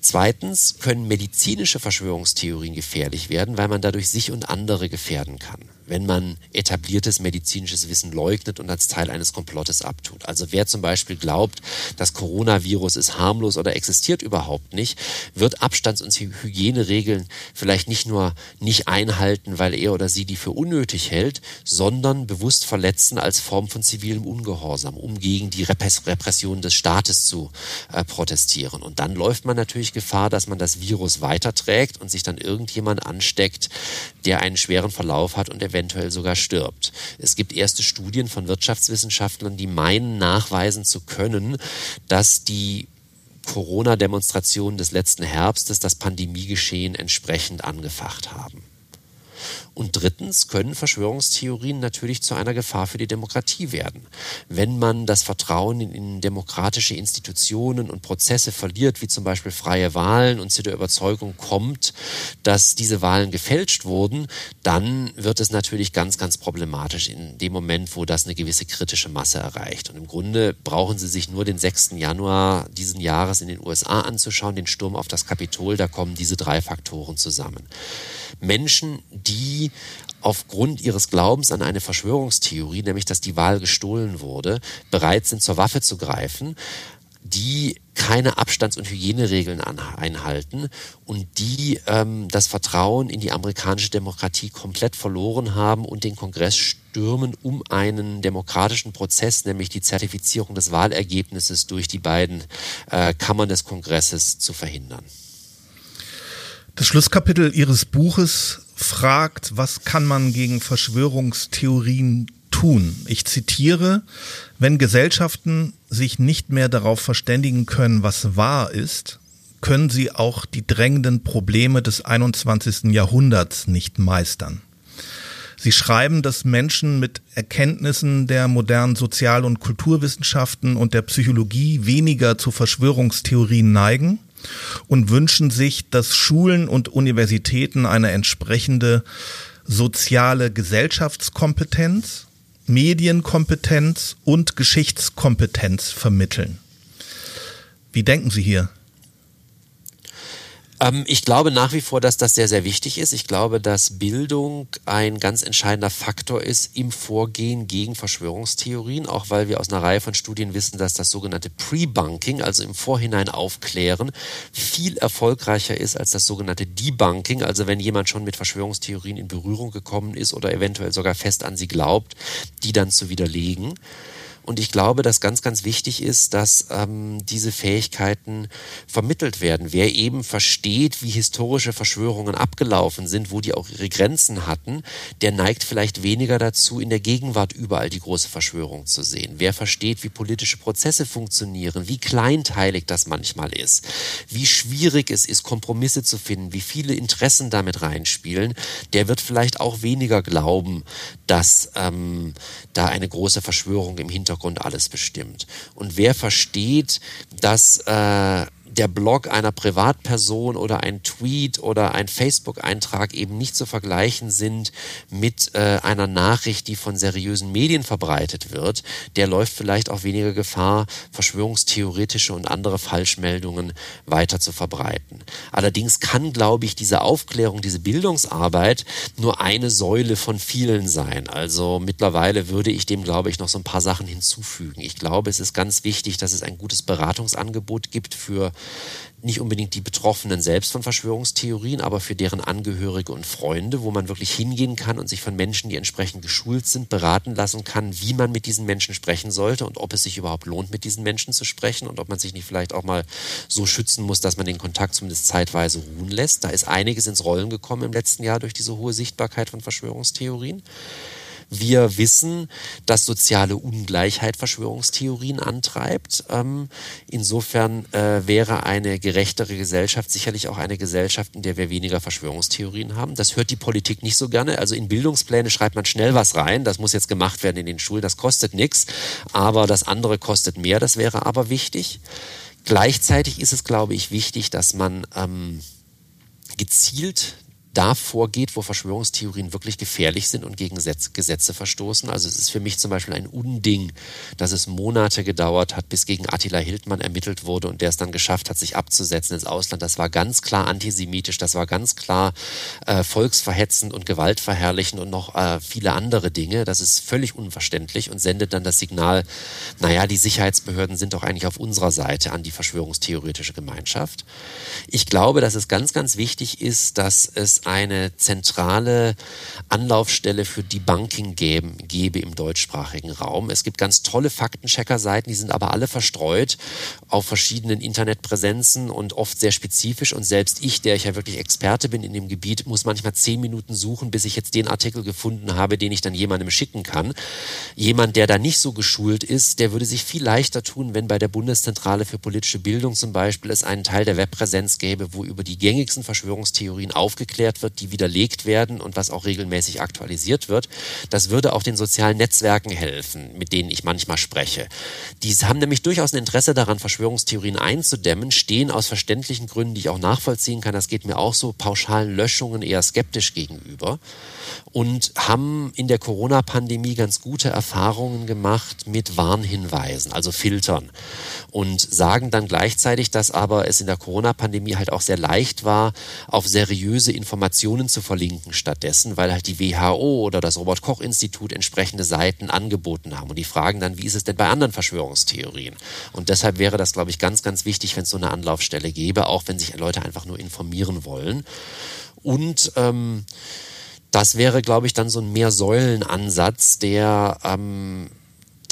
Zweitens können medizinische Verschwörungstheorien gefährlich werden, weil man dadurch sich und andere gefährden kann wenn man etabliertes medizinisches Wissen leugnet und als Teil eines Komplottes abtut. Also wer zum Beispiel glaubt, das Coronavirus ist harmlos oder existiert überhaupt nicht, wird Abstands- und Hygieneregeln vielleicht nicht nur nicht einhalten, weil er oder sie die für unnötig hält, sondern bewusst verletzen als Form von zivilem Ungehorsam, um gegen die Repression des Staates zu äh, protestieren. Und dann läuft man natürlich Gefahr, dass man das Virus weiterträgt und sich dann irgendjemand ansteckt, der einen schweren Verlauf hat und eventuell sogar stirbt. Es gibt erste Studien von Wirtschaftswissenschaftlern, die meinen nachweisen zu können, dass die Corona-Demonstrationen des letzten Herbstes das Pandemiegeschehen entsprechend angefacht haben. Und drittens können Verschwörungstheorien natürlich zu einer Gefahr für die Demokratie werden. Wenn man das Vertrauen in, demokratische Institutionen und Prozesse verliert, wie zum Beispiel freie Wahlen und zu der Überzeugung kommt, dass diese Wahlen gefälscht wurden, dann wird es natürlich ganz, ganz problematisch in dem Moment, wo das eine gewisse kritische Masse erreicht. Und im Grunde brauchen Sie sich nur den 6. Januar diesen Jahres in den USA anzuschauen, den Sturm auf das Kapitol, da kommen diese drei Faktoren zusammen. Menschen, die aufgrund ihres Glaubens an eine Verschwörungstheorie, nämlich dass die Wahl gestohlen wurde, bereit sind, zur Waffe zu greifen, die keine Abstands- und Hygieneregeln einhalten und die ähm, das Vertrauen in die amerikanische Demokratie komplett verloren haben und den Kongress stürmen, um einen demokratischen Prozess, nämlich die Zertifizierung des Wahlergebnisses durch die beiden äh, Kammern des Kongresses zu verhindern. Das Schlusskapitel Ihres Buches fragt, was kann man gegen Verschwörungstheorien tun? Ich zitiere, wenn Gesellschaften sich nicht mehr darauf verständigen können, was wahr ist, können sie auch die drängenden Probleme des 21. Jahrhunderts nicht meistern. Sie schreiben, dass Menschen mit Erkenntnissen der modernen Sozial- und Kulturwissenschaften und der Psychologie weniger zu Verschwörungstheorien neigen und wünschen sich, dass Schulen und Universitäten eine entsprechende soziale Gesellschaftskompetenz, Medienkompetenz und Geschichtskompetenz vermitteln. Wie denken Sie hier? Ähm, ich glaube nach wie vor, dass das sehr, sehr wichtig ist. Ich glaube, dass Bildung ein ganz entscheidender Faktor ist im Vorgehen gegen Verschwörungstheorien, auch weil wir aus einer Reihe von Studien wissen, dass das sogenannte Pre-Bunking, also im Vorhinein aufklären, viel erfolgreicher ist als das sogenannte Debunking, also wenn jemand schon mit Verschwörungstheorien in Berührung gekommen ist oder eventuell sogar fest an sie glaubt, die dann zu widerlegen. Und ich glaube, dass ganz, ganz wichtig ist, dass ähm, diese Fähigkeiten vermittelt werden. Wer eben versteht, wie historische Verschwörungen abgelaufen sind, wo die auch ihre Grenzen hatten, der neigt vielleicht weniger dazu, in der Gegenwart überall die große Verschwörung zu sehen. Wer versteht, wie politische Prozesse funktionieren, wie kleinteilig das manchmal ist, wie schwierig es ist, Kompromisse zu finden, wie viele Interessen damit reinspielen, der wird vielleicht auch weniger glauben, dass ähm, da eine große Verschwörung im Hintergrund Hintergrund alles bestimmt. Und wer versteht, dass äh, der Blog einer Privatperson oder ein Tweet oder ein Facebook-Eintrag eben nicht zu vergleichen sind mit äh, einer Nachricht, die von seriösen Medien verbreitet wird, der läuft vielleicht auch weniger Gefahr, verschwörungstheoretische und andere Falschmeldungen weiter zu verbreiten. Allerdings kann, glaube ich, diese Aufklärung, diese Bildungsarbeit nur eine Säule von vielen sein. Also mittlerweile würde ich dem, glaube ich, noch so ein paar Sachen hinzufügen. Ich glaube, es ist ganz wichtig, dass es ein gutes Beratungsangebot gibt für nicht unbedingt die Betroffenen selbst von Verschwörungstheorien, aber für deren Angehörige und Freunde, wo man wirklich hingehen kann und sich von Menschen, die entsprechend geschult sind, beraten lassen kann, wie man mit diesen Menschen sprechen sollte und ob es sich überhaupt lohnt, mit diesen Menschen zu sprechen und ob man sich nicht vielleicht auch mal so schützen muss, dass man den Kontakt zumindest zeitweise ruhen lässt. Da ist einiges ins Rollen gekommen im letzten Jahr durch diese hohe Sichtbarkeit von Verschwörungstheorien. Wir wissen, dass soziale Ungleichheit Verschwörungstheorien antreibt. Ähm, insofern äh, wäre eine gerechtere Gesellschaft sicherlich auch eine Gesellschaft, in der wir weniger Verschwörungstheorien haben. Das hört die Politik nicht so gerne. Also in Bildungspläne schreibt man schnell was rein. Das muss jetzt gemacht werden in den Schulen. Das kostet nichts. Aber das andere kostet mehr. Das wäre aber wichtig. Gleichzeitig ist es, glaube ich, wichtig, dass man ähm, gezielt da vorgeht, wo Verschwörungstheorien wirklich gefährlich sind und gegen Gesetze verstoßen. Also es ist für mich zum Beispiel ein Unding, dass es Monate gedauert hat, bis gegen Attila Hildmann ermittelt wurde und der es dann geschafft hat, sich abzusetzen ins Ausland. Das war ganz klar antisemitisch, das war ganz klar äh, volksverhetzend und gewaltverherrlichend und noch äh, viele andere Dinge. Das ist völlig unverständlich und sendet dann das Signal, naja, die Sicherheitsbehörden sind doch eigentlich auf unserer Seite an die verschwörungstheoretische Gemeinschaft. Ich glaube, dass es ganz, ganz wichtig ist, dass es eine zentrale Anlaufstelle für Debunking geben, gebe im deutschsprachigen Raum. Es gibt ganz tolle Faktenchecker-Seiten, die sind aber alle verstreut auf verschiedenen Internetpräsenzen und oft sehr spezifisch. Und selbst ich, der ich ja wirklich Experte bin in dem Gebiet, muss manchmal zehn Minuten suchen, bis ich jetzt den Artikel gefunden habe, den ich dann jemandem schicken kann. Jemand, der da nicht so geschult ist, der würde sich viel leichter tun, wenn bei der Bundeszentrale für politische Bildung zum Beispiel es einen Teil der Webpräsenz gäbe, wo über die gängigsten Verschwörungstheorien aufgeklärt wird, die widerlegt werden und was auch regelmäßig aktualisiert wird. Das würde auch den sozialen Netzwerken helfen, mit denen ich manchmal spreche. Die haben nämlich durchaus ein Interesse daran, Verschwörungstheorien einzudämmen, stehen aus verständlichen Gründen, die ich auch nachvollziehen kann, das geht mir auch so, pauschalen Löschungen eher skeptisch gegenüber und haben in der Corona-Pandemie ganz gute Erfahrungen gemacht mit Warnhinweisen, also Filtern. Und sagen dann gleichzeitig, dass aber es in der Corona-Pandemie halt auch sehr leicht war, auf seriöse Informationen zu verlinken stattdessen, weil halt die WHO oder das Robert-Koch-Institut entsprechende Seiten angeboten haben. Und die fragen dann, wie ist es denn bei anderen Verschwörungstheorien? Und deshalb wäre das, glaube ich, ganz, ganz wichtig, wenn es so eine Anlaufstelle gäbe, auch wenn sich Leute einfach nur informieren wollen. Und ähm, das wäre, glaube ich, dann so ein Mehrsäulen-Ansatz, der ähm,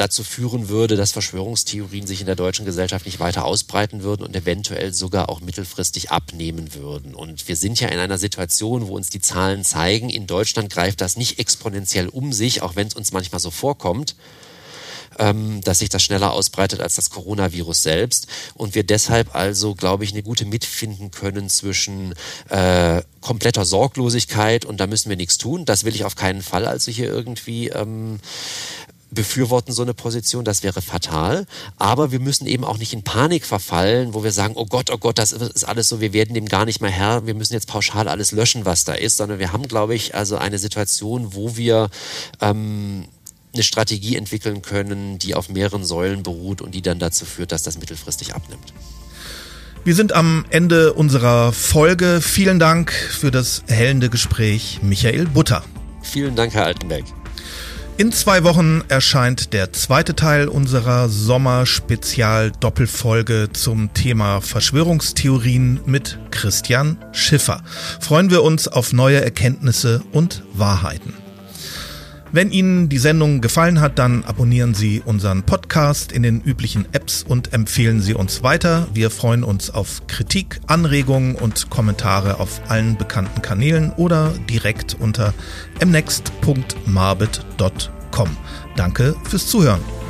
dazu führen würde, dass Verschwörungstheorien sich in der deutschen Gesellschaft nicht weiter ausbreiten würden und eventuell sogar auch mittelfristig abnehmen würden. Und wir sind ja in einer Situation, wo uns die Zahlen zeigen, in Deutschland greift das nicht exponentiell um sich, auch wenn es uns manchmal so vorkommt ähm, dass sich das schneller ausbreitet als das Coronavirus selbst und wir deshalb also, glaube ich, eine gute mitfinden können zwischen äh, kompletter Sorglosigkeit und da müssen wir nichts tun. Das will ich auf keinen Fall also hier irgendwie ähm, befürworten so eine Position, das wäre fatal. Aber wir müssen eben auch nicht in Panik verfallen, wo wir sagen, oh Gott, oh Gott, das ist alles so, wir werden dem gar nicht mehr Herr, wir müssen jetzt pauschal alles löschen, was da ist, sondern wir haben, glaube ich, also eine Situation, wo wir ähm, eine Strategie entwickeln können, die auf mehreren Säulen beruht und die dann dazu führt, dass das mittelfristig abnimmt. Wir sind am Ende unserer Folge. Vielen Dank für das erhellende Gespräch, Michael Butter. Vielen Dank, Herr Altenberg. In zwei Wochen erscheint der zweite Teil unserer Sommerspezial-Doppelfolge zum Thema Verschwörungstheorien mit Christian Schiffer. Freuen wir uns auf neue Erkenntnisse und Wahrheiten. Wenn Ihnen die Sendung gefallen hat, dann abonnieren Sie unseren Podcast in den üblichen Apps und empfehlen Sie uns weiter. Wir freuen uns auf Kritik, Anregungen und Kommentare auf allen bekannten Kanälen oder direkt unter mnext.marbit.com. Danke fürs Zuhören.